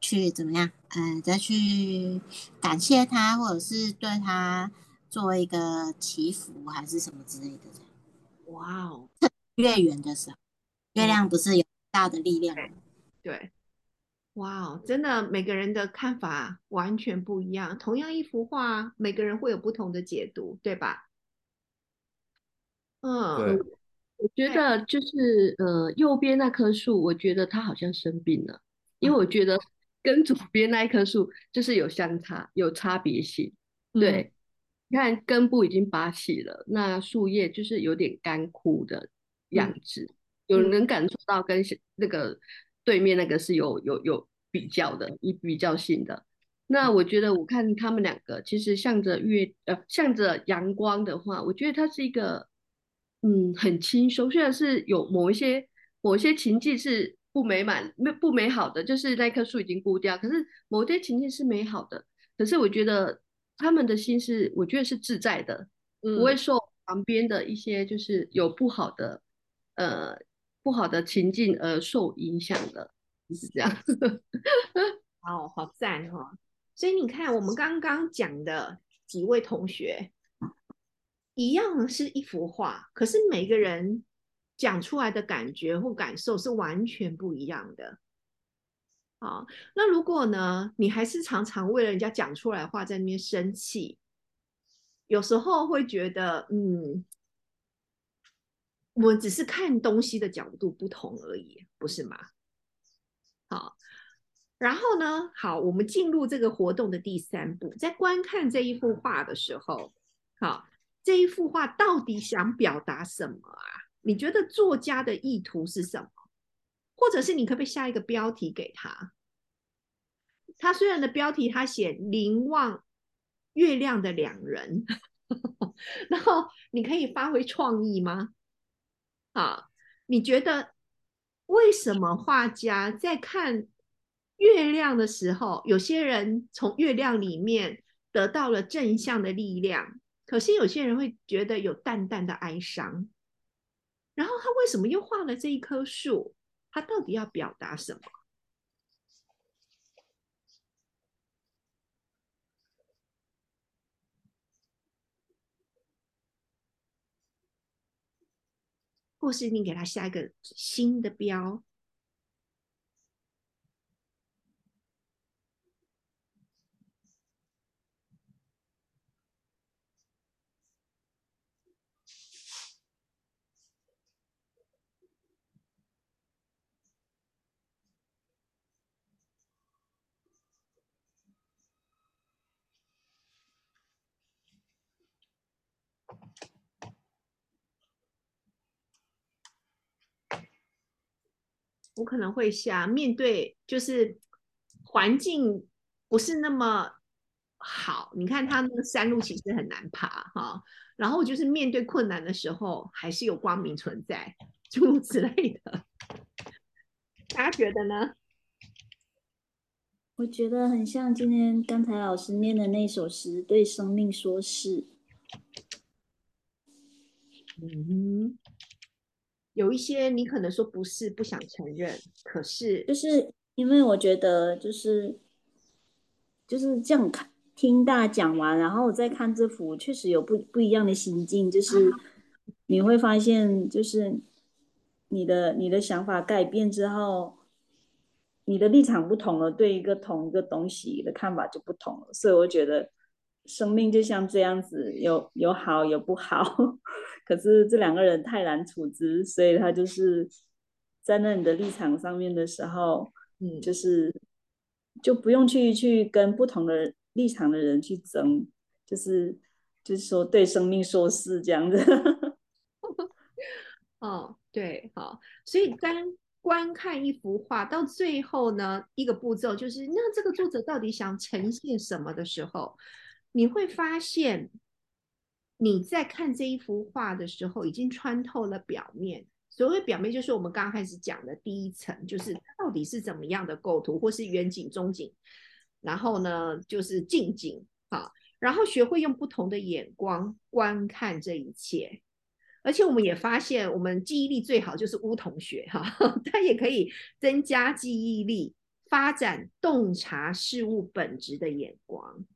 S6: 去怎么样？嗯，再去感谢他，或者是对他做一个祈福，还是什么之类的。
S1: 哇哦！
S6: 月圆的时候，月亮不是有大的力量吗？
S1: 对，哇哦，真的，每个人的看法完全不一样。同样一幅画，每个人会有不同的解读，对吧？
S8: 嗯，我觉得就是呃，右边那棵树，我觉得它好像生病了，因为我觉得跟左边那一棵树就是有相差，有差别性。对，你看根部已经拔起了，那树叶就是有点干枯的样子，有人能感受到跟那个对面那个是有有有比较的，以比较性的。那我觉得我看他们两个其实向着月呃向着阳光的话，我觉得它是一个。嗯，很轻松。虽然是有某一些某一些情境是不美满、没不美好的，就是那棵树已经枯掉。可是某些情境是美好的。可是我觉得他们的心是，我觉得是自在的，不会受旁边的一些就是有不好的呃不好的情境而受影响的，是这样。
S1: 哦，好赞哦！所以你看，我们刚刚讲的几位同学。一样是一幅画，可是每个人讲出来的感觉或感受是完全不一样的。好，那如果呢，你还是常常为了人家讲出来话在那边生气，有时候会觉得，嗯，我们只是看东西的角度不同而已，不是吗？好，然后呢，好，我们进入这个活动的第三步，在观看这一幅画的时候，好。这一幅画到底想表达什么啊？你觉得作家的意图是什么？或者是你可不可以下一个标题给他？他虽然的标题他写“凝望月亮的两人”，然后你可以发挥创意吗？啊，你觉得为什么画家在看月亮的时候，有些人从月亮里面得到了正向的力量？可是有些人会觉得有淡淡的哀伤，然后他为什么又画了这一棵树？他到底要表达什么？或是你给他下一个新的标？我可能会想面对，就是环境不是那么好。你看他那个山路其实很难爬哈，然后就是面对困难的时候，还是有光明存在，诸如此类的。大家觉得呢？
S2: 我觉得很像今天刚才老师念的那首诗，《对生命说是》。
S1: 嗯。有一些你可能说不是不想承认，可是
S2: 就是因为我觉得就是就是这样看听大家讲完，然后我再看这幅，确实有不不一样的心境，就是 你会发现，就是你的你的想法改变之后，你的立场不同了，对一个同一个东西的看法就不同了，所以我觉得生命就像这样子，有有好有不好。可是这两个人太难处置，所以他就是在那你的立场上面的时候，嗯，就是就不用去去跟不同的立场的人去争，就是就是说对生命说是这样子。
S1: 哦，对，好，所以当观看一幅画到最后呢，一个步骤就是那这个作者到底想呈现什么的时候，你会发现。你在看这一幅画的时候，已经穿透了表面，所谓表面就是我们刚刚开始讲的第一层，就是到底是怎么样的构图，或是远景、中景，然后呢就是近景，好，然后学会用不同的眼光观看这一切。而且我们也发现，我们记忆力最好就是巫同学哈，他也可以增加记忆力，发展洞察事物本质的眼光。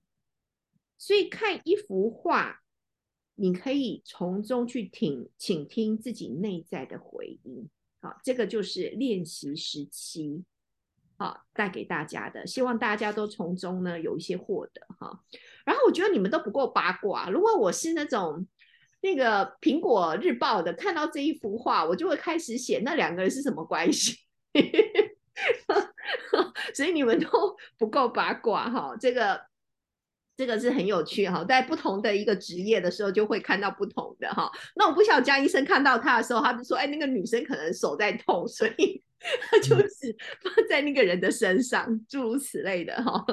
S1: 所以看一幅画。你可以从中去听，倾听自己内在的回音。好，这个就是练习时期，好带给大家的，希望大家都从中呢有一些获得哈。然后我觉得你们都不够八卦，如果我是那种那个苹果日报的，看到这一幅画，我就会开始写那两个人是什么关系。所以你们都不够八卦哈，这个。这个是很有趣哈，在不同的一个职业的时候，就会看到不同的哈。那我不晓得江医生看到他的时候，他就说：“哎，那个女生可能手在痛，所以他就是放在那个人的身上，诸如此类的哈。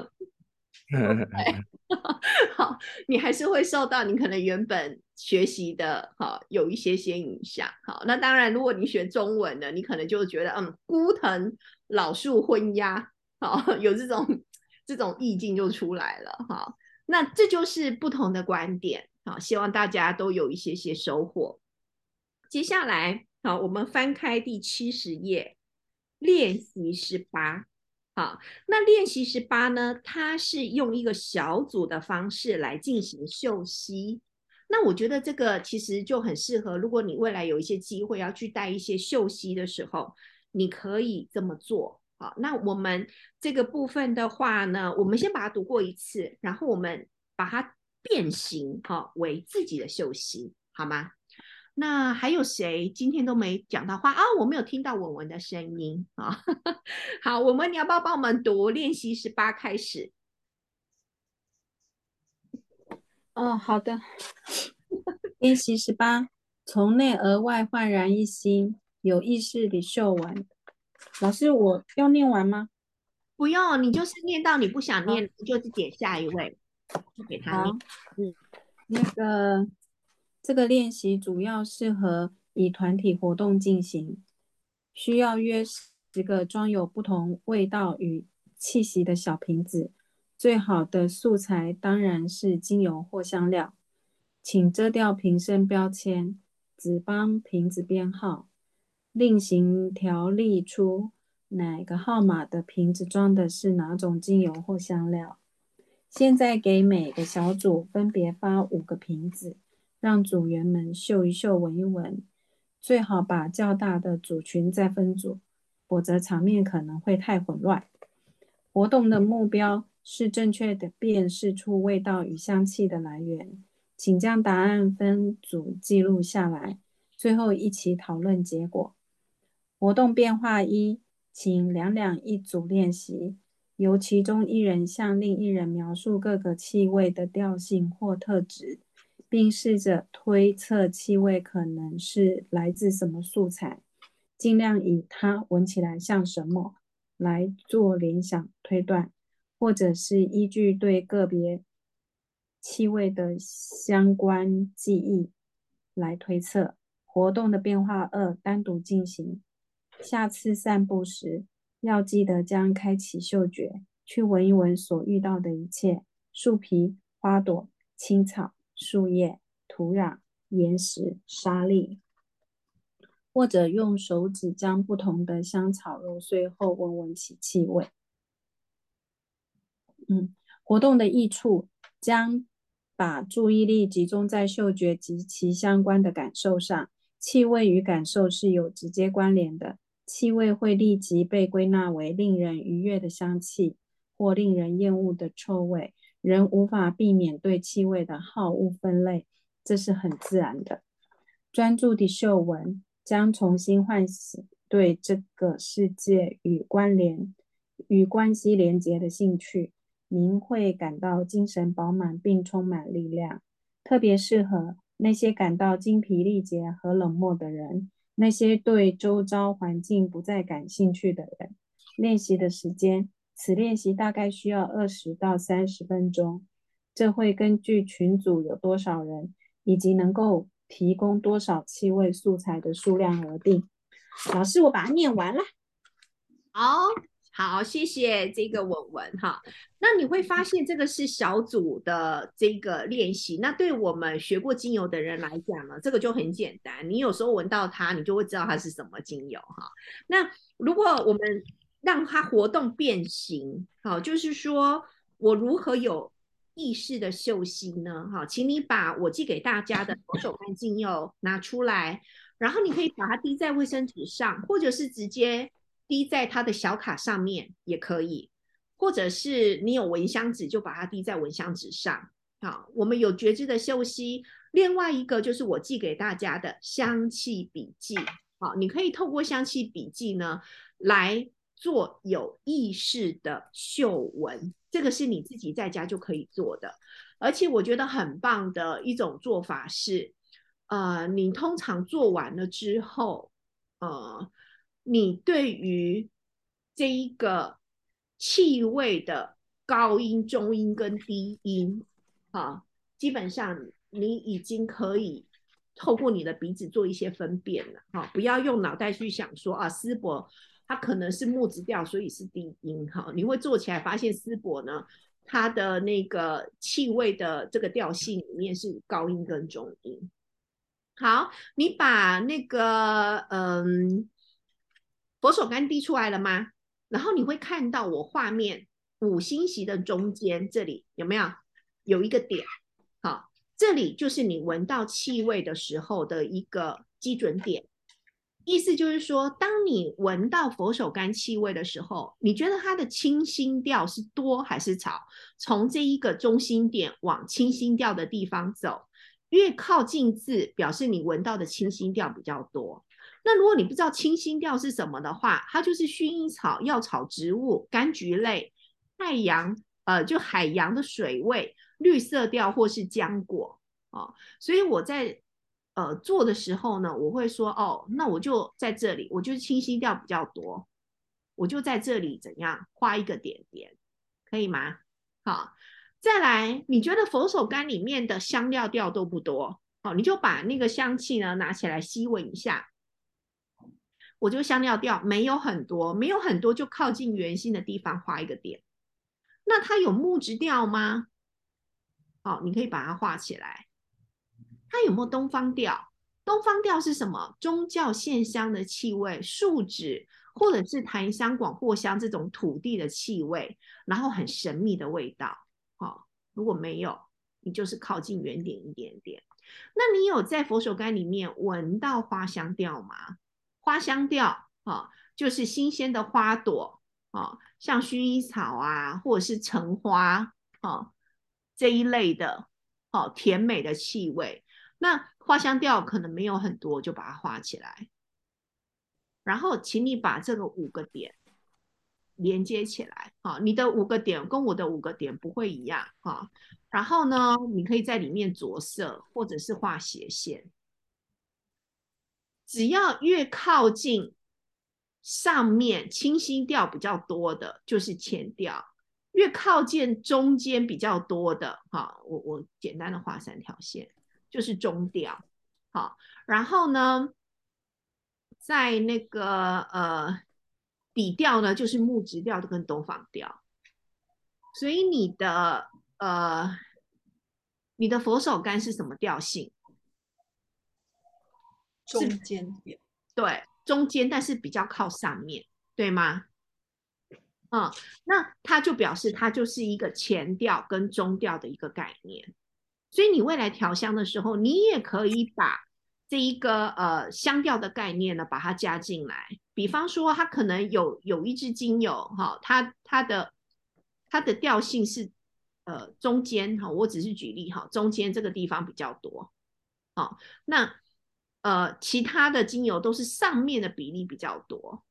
S1: ”好，你还是会受到你可能原本学习的哈有一些些影响。好，那当然，如果你学中文的，你可能就觉得嗯，孤藤老树昏鸦，好，有这种这种意境就出来了哈。那这就是不同的观点，好，希望大家都有一些些收获。接下来，好，我们翻开第七十页，练习十八。好，那练习十八呢？它是用一个小组的方式来进行嗅吸。那我觉得这个其实就很适合，如果你未来有一些机会要去带一些嗅吸的时候，你可以这么做。好，那我们这个部分的话呢，我们先把它读过一次，然后我们把它变形哈为自己的修行，好吗？那还有谁今天都没讲到话啊？我没有听到文文的声音啊。好，我们你要不要帮我们读练习十八开始？
S9: 哦，好的。练习十八，从内而外焕然一新，有意识地嗅闻。老师，我要念完吗？
S1: 不用，你就是念到你不想念，就是点下一位，就给他念。
S9: 嗯，那个这个练习主要适合以团体活动进行，需要约十个装有不同味道与气息的小瓶子。最好的素材当然是精油或香料，请遮掉瓶身标签，只帮瓶子编号。另行条例出哪个号码的瓶子装的是哪种精油或香料。现在给每个小组分别发五个瓶子，让组员们嗅一嗅、闻一闻。最好把较大的组群再分组，否则场面可能会太混乱。活动的目标是正确的辨识出味道与香气的来源。请将答案分组记录下来，最后一起讨论结果。活动变化一，请两两一组练习，由其中一人向另一人描述各个气味的调性或特质，并试着推测气味可能是来自什么素材，尽量以它闻起来像什么来做联想推断，或者是依据对个别气味的相关记忆来推测。活动的变化二，单独进行。下次散步时，要记得将开启嗅觉，去闻一闻所遇到的一切：树皮、花朵、青草、树叶、土壤、岩石、沙粒，或者用手指将不同的香草揉碎后闻闻其气味。嗯，活动的益处将把注意力集中在嗅觉及其相关的感受上。气味与感受是有直接关联的。气味会立即被归纳为令人愉悦的香气或令人厌恶的臭味，人无法避免对气味的好恶分类，这是很自然的。专注地嗅闻，将重新唤醒对这个世界与关联与关系连结的兴趣，您会感到精神饱满并充满力量，特别适合那些感到精疲力竭和冷漠的人。那些对周遭环境不再感兴趣的人，练习的时间，此练习大概需要二十到三十分钟。这会根据群组有多少人，以及能够提供多少气味素材的数量而定。
S10: 老师，我把它念完了。
S1: 好好，谢谢这个文文哈。那你会发现这个是小组的这个练习。那对我们学过精油的人来讲呢，这个就很简单。你有时候闻到它，你就会知道它是什么精油哈。那如果我们让它活动变形，好，就是说我如何有意识的嗅吸呢？哈，请你把我寄给大家的 左手柑精油拿出来，然后你可以把它滴在卫生纸上，或者是直接。滴在它的小卡上面也可以，或者是你有蚊香纸，就把它滴在蚊香纸上。好，我们有觉知的嗅息。另外一个就是我寄给大家的香气笔记。好，你可以透过香气笔记呢来做有意识的嗅闻，这个是你自己在家就可以做的。而且我觉得很棒的一种做法是，呃，你通常做完了之后，呃。你对于这一个气味的高音、中音跟低音，哈，基本上你已经可以透过你的鼻子做一些分辨了，哈，不要用脑袋去想说啊，丝柏它可能是木质调，所以是低音，哈，你会做起来发现丝柏呢，它的那个气味的这个调性里面是高音跟中音。好，你把那个嗯。佛手柑滴出来了吗？然后你会看到我画面五星席的中间这里有没有有一个点？好，这里就是你闻到气味的时候的一个基准点。意思就是说，当你闻到佛手柑气味的时候，你觉得它的清新调是多还是少？从这一个中心点往清新调的地方走，越靠近字，表示你闻到的清新调比较多。那如果你不知道清新调是什么的话，它就是薰衣草、药草植物、柑橘类、太阳，呃，就海洋的水味、绿色调或是浆果哦。所以我在呃做的时候呢，我会说哦，那我就在这里，我就清新调比较多，我就在这里怎样画一个点点，可以吗？好，再来，你觉得佛手柑里面的香料调都不多，好，你就把那个香气呢拿起来吸闻一下。我就香料调没有很多，没有很多，就靠近圆心的地方画一个点。那它有木质调吗？好，你可以把它画起来。它有没有东方调？东方调是什么？宗教线香的气味，树脂或者是檀香、广藿香这种土地的气味，然后很神秘的味道。好，如果没有，你就是靠近圆点一点点。那你有在佛手柑里面闻到花香调吗？花香调啊，就是新鲜的花朵啊，像薰衣草啊，或者是橙花啊这一类的，哦，甜美的气味。那花香调可能没有很多，就把它画起来。然后，请你把这个五个点连接起来啊，你的五个点跟我的五个点不会一样啊。然后呢，你可以在里面着色，或者是画斜线。只要越靠近上面清新调比较多的，就是前调；越靠近中间比较多的，哈，我我简单的画三条线，就是中调。好，然后呢，在那个呃底调呢，就是木质调的跟东方调。所以你的呃你的佛手柑是什么调性？
S7: 中间点，
S1: 对，中间，但是比较靠上面对吗？嗯，那它就表示它就是一个前调跟中调的一个概念。所以你未来调香的时候，你也可以把这一个呃香调的概念呢，把它加进来。比方说，它可能有有一支精油哈，它它的它的调性是呃中间哈，我只是举例哈，中间这个地方比较多，好，那。呃，其他的精油都是上面的比例比较多，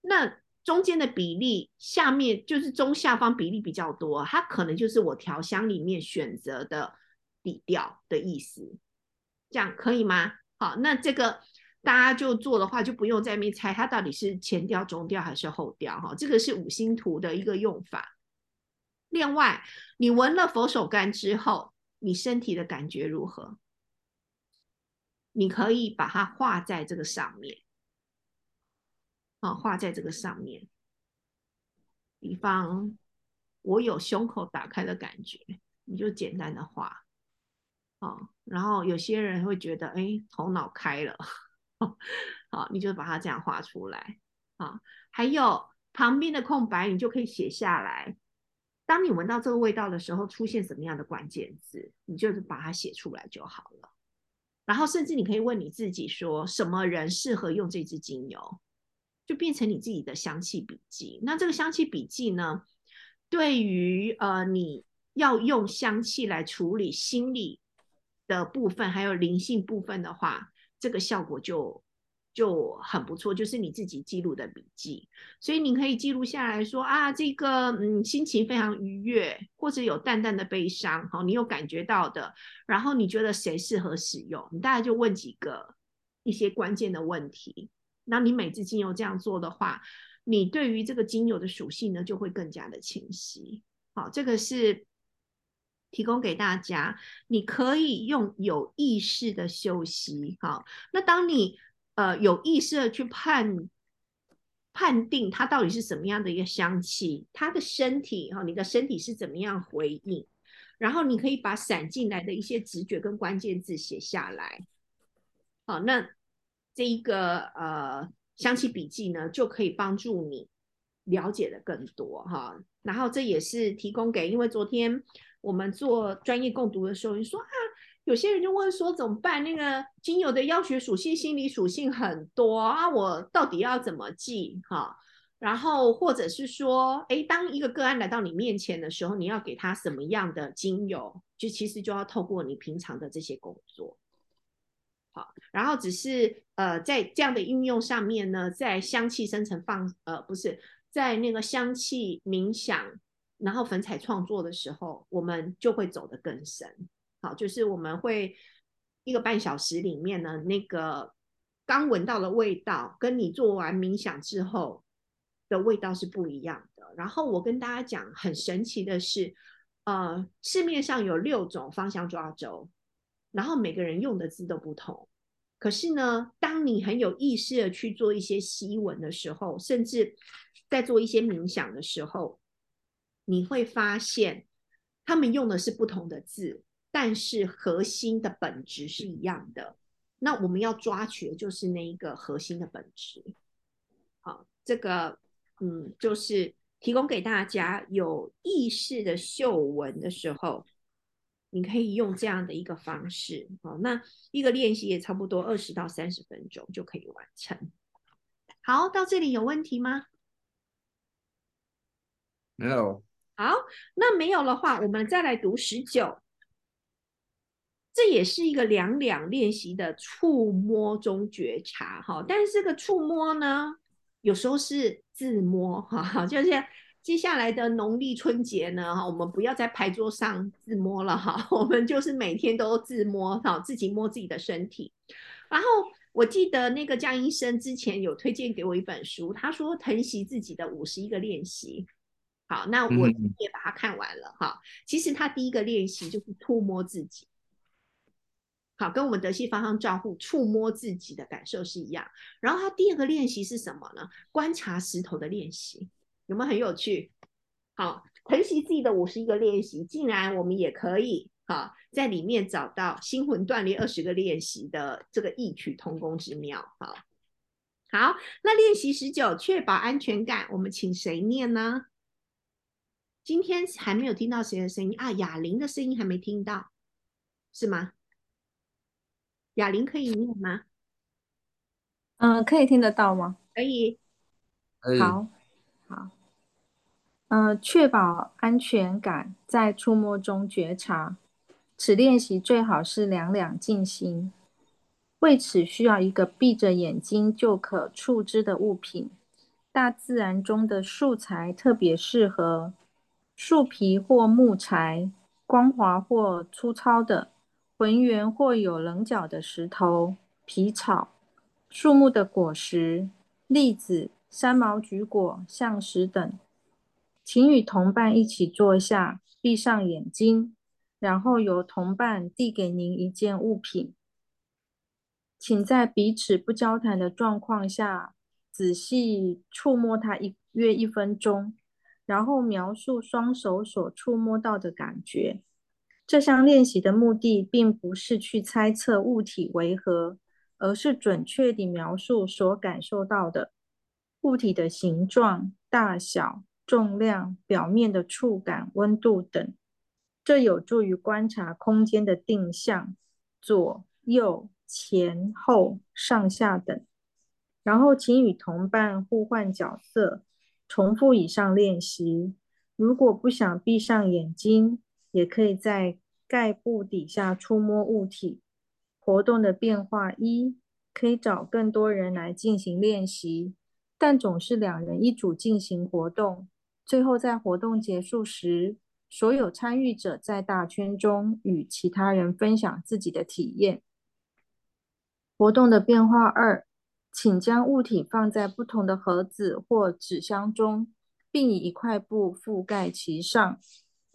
S1: 那中间的比例，下面就是中下方比例比较多，它可能就是我调香里面选择的底调的意思，这样可以吗？好，那这个大家就做的话，就不用在面猜它到底是前调、中调还是后调哈，这个是五星图的一个用法。另外，你闻了佛手柑之后，你身体的感觉如何？你可以把它画在这个上面，啊，画在这个上面。比方我有胸口打开的感觉，你就简单的画。啊，然后有些人会觉得，哎，头脑开了，好，你就把它这样画出来。啊，还有旁边的空白，你就可以写下来。当你闻到这个味道的时候，出现什么样的关键字，你就把它写出来就好了。然后，甚至你可以问你自己，说什么人适合用这支精油，就变成你自己的香气笔记。那这个香气笔记呢，对于呃你要用香气来处理心理的部分，还有灵性部分的话，这个效果就。就很不错，就是你自己记录的笔记，所以你可以记录下来说啊，这个嗯心情非常愉悦，或者有淡淡的悲伤，好，你有感觉到的，然后你觉得谁适合使用，你大概就问几个一些关键的问题。那你每次精油这样做的话，你对于这个精油的属性呢就会更加的清晰。好，这个是提供给大家，你可以用有意识的休息。好，那当你呃，有意识的去判判定它到底是什么样的一个香气，它的身体哈，你的身体是怎么样回应，然后你可以把闪进来的一些直觉跟关键字写下来，好，那这一个呃香气笔记呢，就可以帮助你了解的更多哈，然后这也是提供给，因为昨天我们做专业共读的时候，你说。有些人就问说怎么办？那个精油的药学属性、心理属性很多啊，我到底要怎么记？哈，然后或者是说，哎，当一个个案来到你面前的时候，你要给他什么样的精油？就其实就要透过你平常的这些工作，好，然后只是呃，在这样的应用上面呢，在香气生成放呃，不是在那个香气冥想，然后粉彩创作的时候，我们就会走得更深。好，就是我们会一个半小时里面呢，那个刚闻到的味道，跟你做完冥想之后的味道是不一样的。然后我跟大家讲，很神奇的是，呃，市面上有六种芳香抓轴，然后每个人用的字都不同。可是呢，当你很有意识的去做一些吸闻的时候，甚至在做一些冥想的时候，你会发现他们用的是不同的字。但是核心的本质是一样的，那我们要抓取的就是那一个核心的本质。好，这个嗯，就是提供给大家有意识的嗅闻的时候，你可以用这样的一个方式。好，那一个练习也差不多二十到三十分钟就可以完成。好，到这里有问题吗？
S11: 没有。
S1: 好，那没有的话，我们再来读十九。这也是一个两两练习的触摸中觉察，哈，但是这个触摸呢，有时候是自摸，哈，就是接下来的农历春节呢，哈，我们不要在牌桌上自摸了，哈，我们就是每天都自摸，哈，自己摸自己的身体。然后我记得那个江医生之前有推荐给我一本书，他说疼惜自己的五十一个练习，好，那我也把它看完了，哈，其实他第一个练习就是触摸自己。好，跟我们德系芳香照护触摸自己的感受是一样。然后他第二个练习是什么呢？观察石头的练习，有没有很有趣？好，疼惜自己的五十一个练习，竟然我们也可以好在里面找到心魂锻炼二十个练习的这个异曲同工之妙。好，好，那练习十九，确保安全感，我们请谁念呢？今天还没有听到谁的声音啊？哑铃的声音还没听到，是吗？哑铃可以念吗？
S10: 嗯，可以听得到吗？
S1: 可以。
S10: 好，好。嗯，确保安全感，在触摸中觉察。此练习最好是两两进行。为此，需要一个闭着眼睛就可触知的物品。大自然中的素材特别适合：树皮或木材，光滑或粗糙的。浑圆或有棱角的石头、皮草、树木的果实、栗子、山毛榉果、橡石等，请与同伴一起坐下，闭上眼睛，然后由同伴递给您一件物品。请在彼此不交谈的状况下，仔细触摸它一约一分钟，然后描述双手所触摸到的感觉。这项练习的目的并不是去猜测物体为何，而是准确地描述所感受到的物体的形状、大小、重量、表面的触感、温度等。这有助于观察空间的定向，左右、前后、上下等。然后，请与同伴互换角色，重复以上练习。如果不想闭上眼睛，也可以在盖布底下触摸物体。活动的变化一，可以找更多人来进行练习，但总是两人一组进行活动。最后，在活动结束时，所有参与者在大圈中与其他人分享自己的体验。活动的变化二。请将物体放在不同的盒子或纸箱中，并以一块布覆盖其上，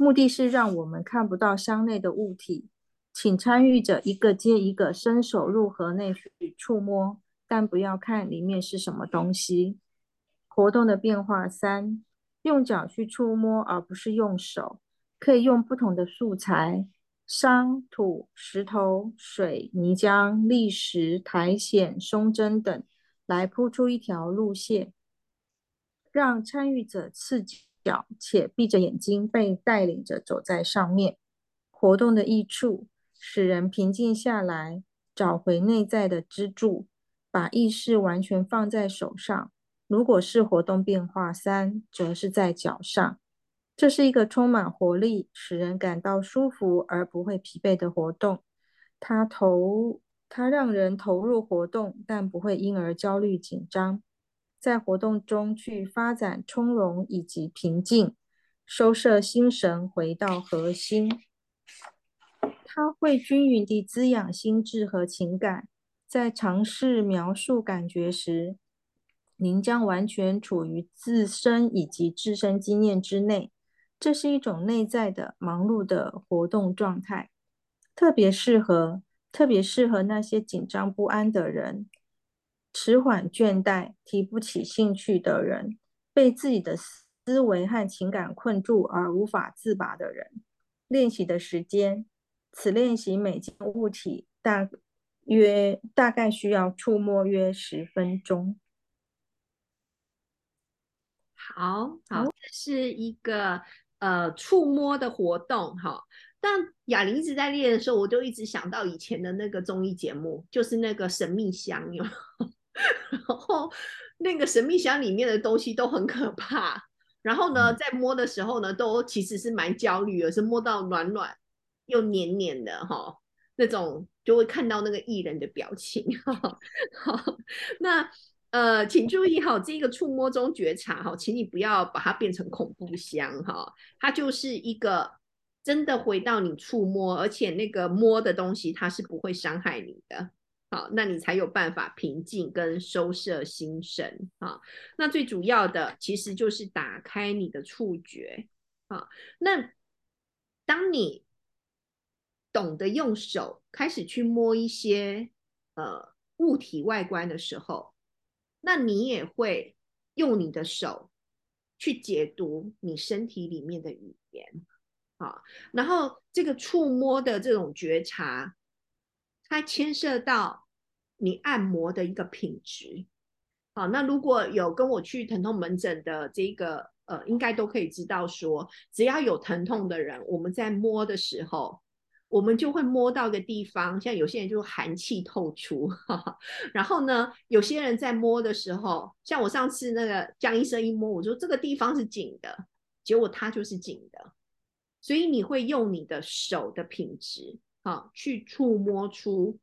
S10: 目的是让我们看不到箱内的物体。请参与者一个接一个伸手入盒内去触摸，但不要看里面是什么东西。活动的变化三：用脚去触摸，而不是用手。可以用不同的素材。沙、土、石头、水、泥浆、砾石、苔藓、松针等，来铺出一条路线，让参与者刺激脚且闭着眼睛被带领着走在上面。活动的益处，使人平静下来，找回内在的支柱，把意识完全放在手上。如果是活动变化三，则是在脚上。这是一个充满活力、使人感到舒服而不会疲惫的活动。它投，它让人投入活动，但不会因而焦虑紧张。在活动中去发展从容以及平静，收摄心神，回到核心。它会均匀地滋养心智和情感。在尝试描述感觉时，您将完全处于自身以及自身经验之内。这是一种内在的忙碌的活动状态，特别适合特别适合那些紧张不安的人、迟缓倦怠、提不起兴趣的人、被自己的思维和情感困住而无法自拔的人。练习的时间，此练习每件物体大约大概需要触摸约十分钟。
S1: 好好，这是一个。呃，触摸的活动哈，但哑铃一直在练的时候，我就一直想到以前的那个综艺节目，就是那个神秘箱哟。然后那个神秘箱里面的东西都很可怕，然后呢，在摸的时候呢，都其实是蛮焦虑的，是摸到暖暖又黏黏的哈，那种就会看到那个艺人的表情。好，那。呃，请注意哈，这个触摸中觉察哈，请你不要把它变成恐怖箱哈，它就是一个真的回到你触摸，而且那个摸的东西它是不会伤害你的，好，那你才有办法平静跟收摄心神啊。那最主要的其实就是打开你的触觉啊。那当你懂得用手开始去摸一些呃物体外观的时候。那你也会用你的手去解读你身体里面的语言，好，然后这个触摸的这种觉察，它牵涉到你按摩的一个品质，好，那如果有跟我去疼痛门诊的这个，呃，应该都可以知道说，只要有疼痛的人，我们在摸的时候。我们就会摸到个地方，像有些人就寒气透出，然后呢，有些人在摸的时候，像我上次那个江医生一摸，我说这个地方是紧的，结果它就是紧的，所以你会用你的手的品质，啊，去触摸出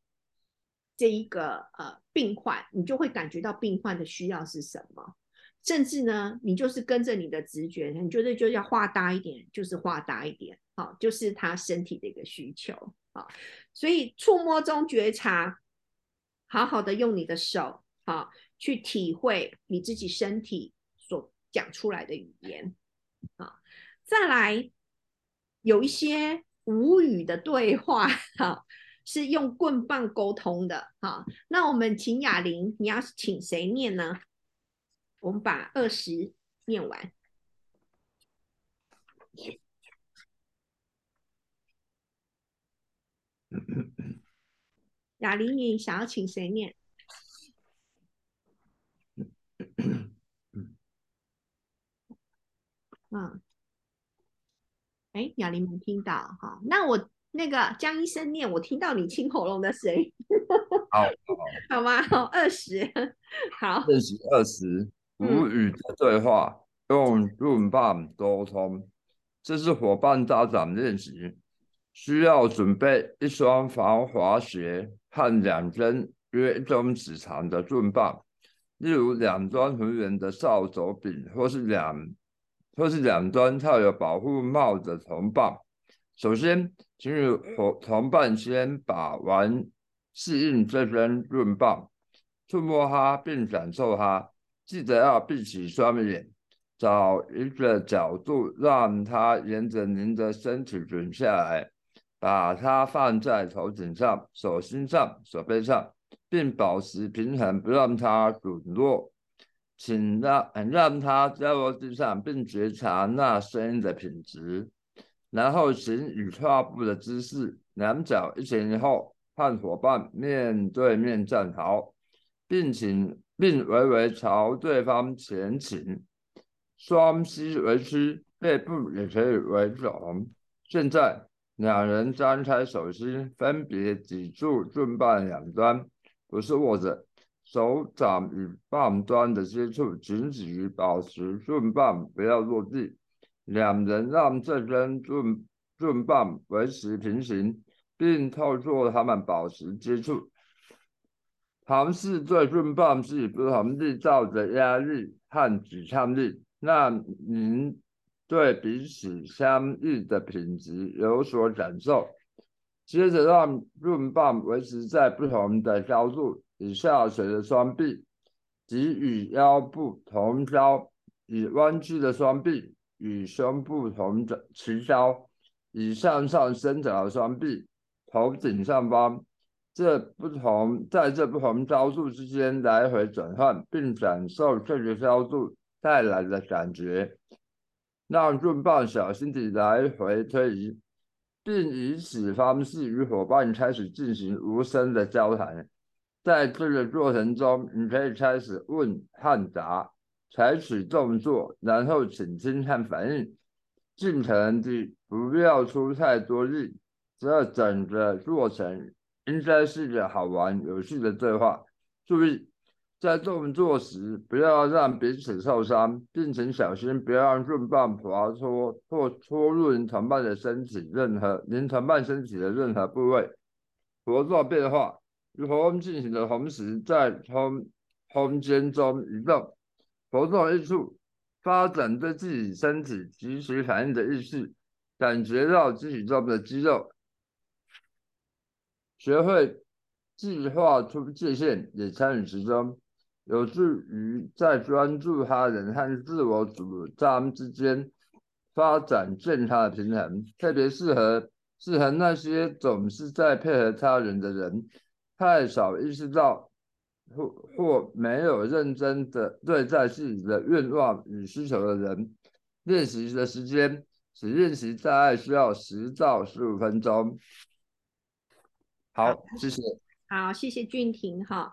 S1: 这一个呃病患，你就会感觉到病患的需要是什么。甚至呢，你就是跟着你的直觉，你觉得就要画大一点，就是画大一点，好，就是他身体的一个需求，好，所以触摸中觉察，好好的用你的手，好，去体会你自己身体所讲出来的语言，啊，再来有一些无语的对话，哈，是用棍棒沟通的，哈，那我们请哑铃，你要请谁念呢？我们把二十念完。雅玲，你想要请谁念？嗯，哎，雅玲没听到哈，那我那个江医生念，我听到你清喉咙的声音。
S11: 好，
S1: 好吗？好，二十，好。
S11: 练习二十，无语的对话，用润棒沟通。这是伙伴家长练习，需要准备一双防滑鞋和两根约中指长的润棒，例如两端浑圆的扫帚柄，或是两或是两端套有保护帽的铜棒。首先，请与伙同伴先把玩适应这根棍棒，触摸它并感受它，记得要闭起双眼。找一个角度，让它沿着您的身体滚下来，把它放在头顶上、手心上、手背上，并保持平衡，不让它滚落。请让让他掉落地上，并觉察那声音的品质。然后，请以跨步的姿势，两脚一前一后，和伙伴面对面站好，并请并微微朝对方前倾。双膝为屈，背部也可以为拢。现在两人张开手心，分别抵住盾棒两端，不是握着，手掌与棒端的接触仅止于保持盾棒不要落地。两人让这根盾盾棒维持平行，并透过他们保持接触。尝试对盾棒是不同力道的压力和抵抗力。让您对彼此相遇的品质有所感受。接着，让润棒维持在不同的高度，以下垂的双臂，及与腰部同高；以弯曲的双臂与胸部同齐高；以向上伸展的双臂，头顶上方。这不同在这不同高度之间来回转换，并感受这个高度。带来的感觉，让棍棒小心地来回推移，并以此方式与伙伴开始进行无声的交谈。在这个过程中，你可以开始问和答，采取动作，然后倾听和反应，尽可能地不要出太多力。这整个过程应该是个好玩有趣的对话。注意。在动作时，不要让彼此受伤，并请小心不要让棍棒划戳或戳入您同伴的身体任何您同伴身体的任何部位。活动变化活动进行的同时，在空空间中移动。活动艺术发展对自己身体及时反应的意识，感觉到自己中的肌肉，学会计划出界限，也参与其中。有助于在专注他人和自我主张之间发展健康的平衡，特别适合适合那些总是在配合他人的人，太少意识到或或没有认真的对待自己的愿望与需求的人。练习的时间，只练习大概需要十到十五分钟。好，谢谢。
S1: 好，谢谢俊廷哈。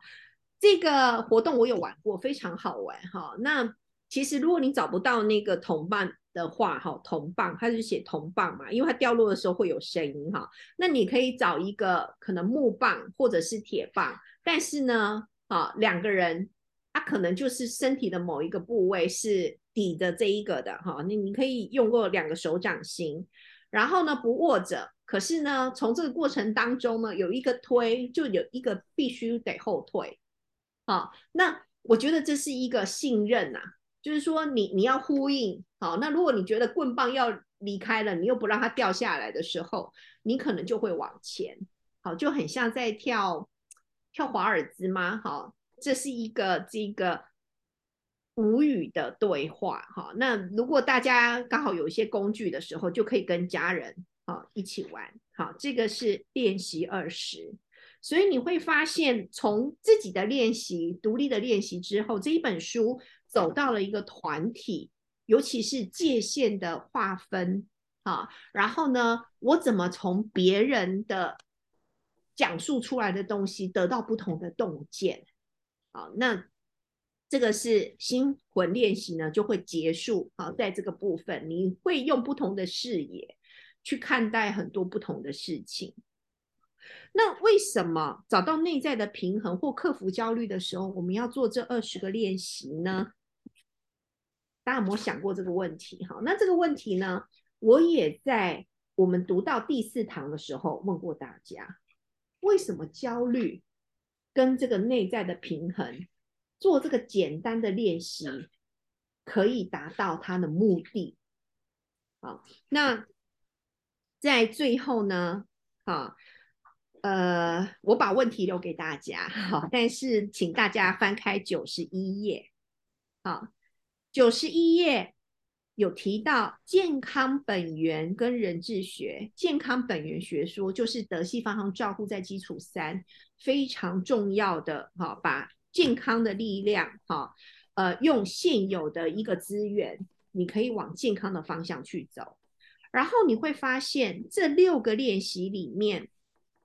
S1: 这个活动我有玩过，非常好玩哈。那其实如果你找不到那个铜棒的话，哈，铜棒它是写铜棒嘛，因为它掉落的时候会有声音哈。那你可以找一个可能木棒或者是铁棒，但是呢，啊，两个人他可能就是身体的某一个部位是抵的这一个的哈。你你可以用过两个手掌心，然后呢不握着，可是呢从这个过程当中呢有一个推，就有一个必须得后退。好，那我觉得这是一个信任呐，就是说你你要呼应。好，那如果你觉得棍棒要离开了，你又不让它掉下来的时候，你可能就会往前。好，就很像在跳跳华尔兹吗？好，这是一个这个无语的对话。哈，那如果大家刚好有一些工具的时候，就可以跟家人好一起玩。好，这个是练习二十。所以你会发现，从自己的练习、独立的练习之后，这一本书走到了一个团体，尤其是界限的划分啊，然后呢，我怎么从别人的讲述出来的东西得到不同的洞见？好，那这个是心魂练习呢，就会结束。好，在这个部分，你会用不同的视野去看待很多不同的事情。那为什么找到内在的平衡或克服焦虑的时候，我们要做这二十个练习呢？大家有没有想过这个问题？哈，那这个问题呢，我也在我们读到第四堂的时候问过大家：为什么焦虑跟这个内在的平衡，做这个简单的练习可以达到它的目的？好，那在最后呢，啊。呃，我把问题留给大家，好，但是请大家翻开九十一页，好，九十一页有提到健康本源跟人治学，健康本源学说就是德系方向照护在基础三非常重要的，哈，把健康的力量，哈，呃，用现有的一个资源，你可以往健康的方向去走，然后你会发现这六个练习里面。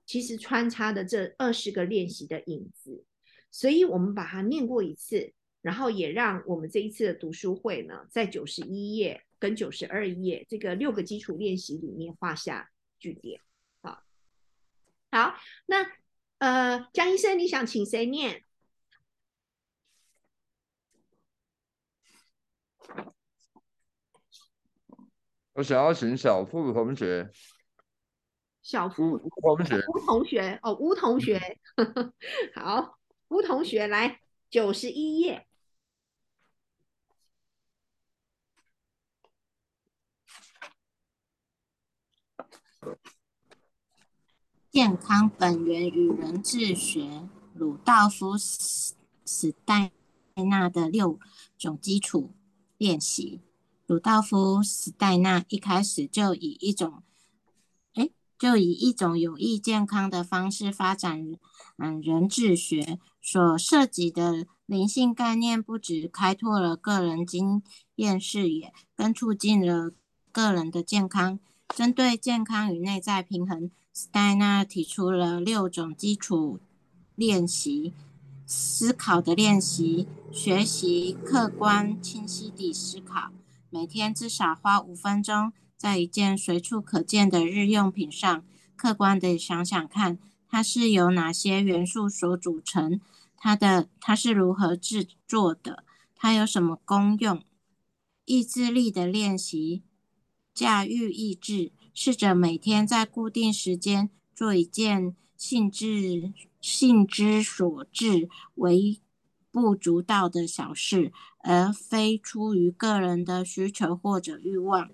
S1: 其实穿插的这二十个练习的影子，所以我们把它念过一次，然后也让我们这一次的读书会呢，在九十一页跟九十二页这个六个基础练习里面画下句点。好，好，那呃，江医生，你想请谁念？
S11: 我想要请小付同学。
S1: 小付
S11: 同学，
S1: 吴同学哦，吴同学，好，吴同学来九十一页，
S6: 健康本源与人治学，鲁道夫·史黛纳的六种基础练习。鲁道夫·史黛纳一开始就以一种哎就以一种有益健康的方式发展，嗯，人智学所涉及的灵性概念，不止开拓了个人经验视野，更促进了个人的健康。针对健康与内在平衡，斯黛纳提出了六种基础练习：思考的练习，学习客观清晰地思考，每天至少花五分钟。在一件随处可见的日用品上，客观的想想看，它是由哪些元素所组成？它的它是如何制作的？它有什么功用？意志力的练习，驾驭意志，试着每天在固定时间做一件性质性之所至、微不足道的小事，而非出于个人的需求或者欲望。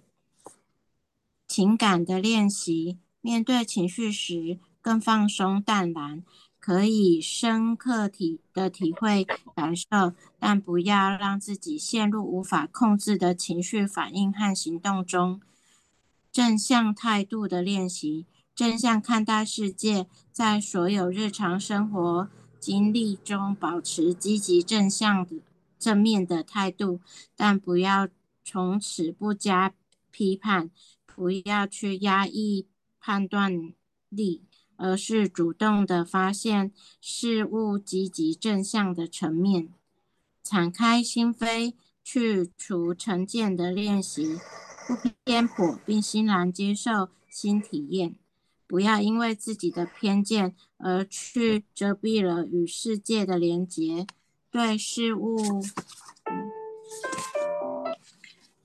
S6: 情感的练习，面对情绪时更放松淡然，可以深刻体的体会感受，但不要让自己陷入无法控制的情绪反应和行动中。正向态度的练习，正向看待世界，在所有日常生活经历中保持积极正向的正面的态度，但不要从此不加批判。不要去压抑判断力，而是主动的发现事物积极正向的层面，敞开心扉，去除成见的练习，不偏颇，并欣然接受新体验。不要因为自己的偏见而去遮蔽了与世界的连结，对事物。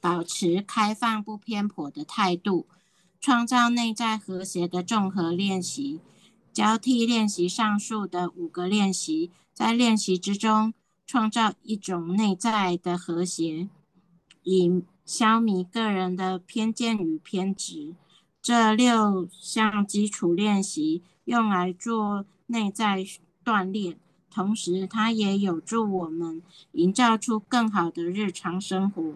S6: 保持开放不偏颇的态度，创造内在和谐的综合练习，交替练习上述的五个练习，在练习之中创造一种内在的和谐，以消弭个人的偏见与偏执。这六项基础练习用来做内在锻炼，同时它也有助我们营造出更好的日常生活。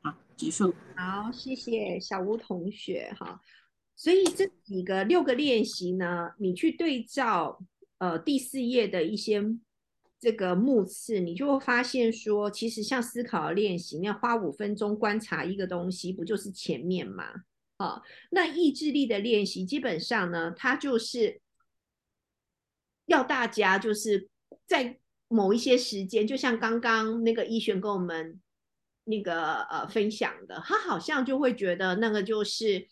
S6: 好结束。
S1: 好，谢谢小吴同学哈。所以这几个六个练习呢，你去对照呃第四页的一些这个目次，你就会发现说，其实像思考练习，你要花五分钟观察一个东西，不就是前面吗？啊，那意志力的练习，基本上呢，它就是要大家就是在某一些时间，就像刚刚那个一璇跟我们那个呃分享的，他好像就会觉得那个就是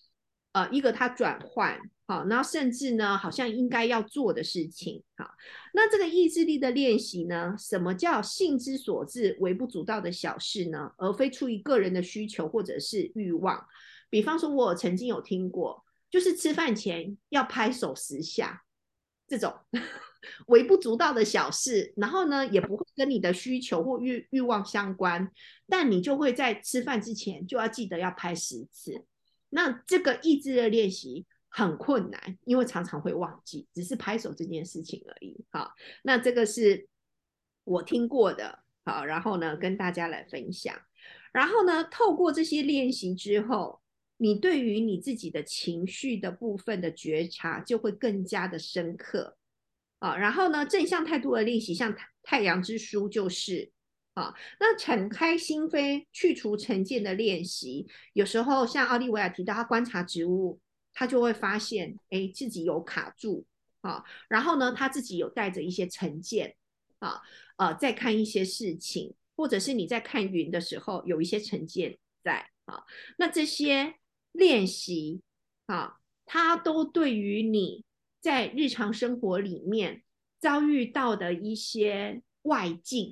S1: 呃一个它转换。好，然后甚至呢，好像应该要做的事情。好，那这个意志力的练习呢，什么叫性之所至、微不足道的小事呢？而非出于个人的需求或者是欲望。比方说，我曾经有听过，就是吃饭前要拍手十下，这种 微不足道的小事，然后呢，也不会跟你的需求或欲欲望相关，但你就会在吃饭之前就要记得要拍十次。那这个意志的练习。很困难，因为常常会忘记，只是拍手这件事情而已。好，那这个是我听过的，好，然后呢，跟大家来分享。然后呢，透过这些练习之后，你对于你自己的情绪的部分的觉察就会更加的深刻。啊，然后呢，正向态度的练习，像太阳之书就是啊，那敞开心扉、去除成见的练习，有时候像奥利维亚提到，他观察植物。他就会发现，哎，自己有卡住啊，然后呢，他自己有带着一些成见啊，呃，在看一些事情，或者是你在看云的时候有一些成见在啊，那这些练习啊，它都对于你在日常生活里面遭遇到的一些外境。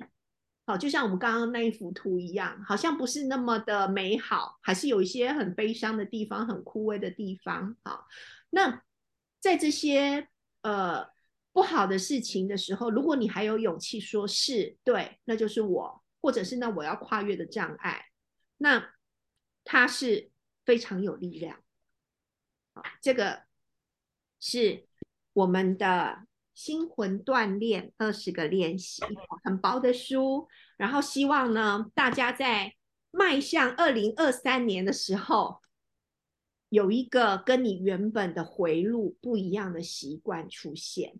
S1: 好，就像我们刚刚那一幅图一样，好像不是那么的美好，还是有一些很悲伤的地方，很枯萎的地方。好，那在这些呃不好的事情的时候，如果你还有勇气说是对，那就是我，或者是那我要跨越的障碍，那它是非常有力量。好，这个是我们的。心魂锻炼二十个练习，很薄的书。然后希望呢，大家在迈向二零二三年的时候，有一个跟你原本的回路不一样的习惯出现。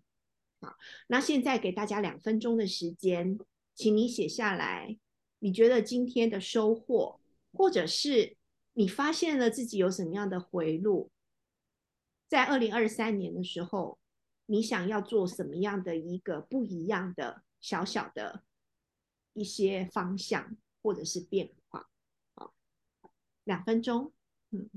S1: 好，那现在给大家两分钟的时间，请你写下来，你觉得今天的收获，或者是你发现了自己有什么样的回路，在二零二三年的时候。你想要做什么样的一个不一样的小小的一些方向或者是变化？好，两分钟，嗯。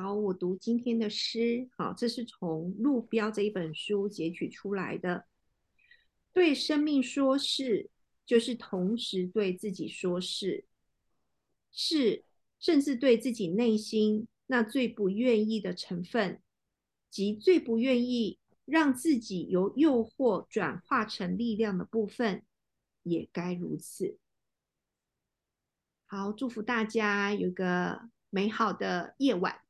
S1: 好，我读今天的诗。好，这是从《路标》这一本书截取出来的。对生命说“是”，就是同时对自己说“是”，是，甚至对自己内心那最不愿意的成分，及最不愿意让自己由诱惑转化成力量的部分，也该如此。好，祝福大家有个美好的夜晚。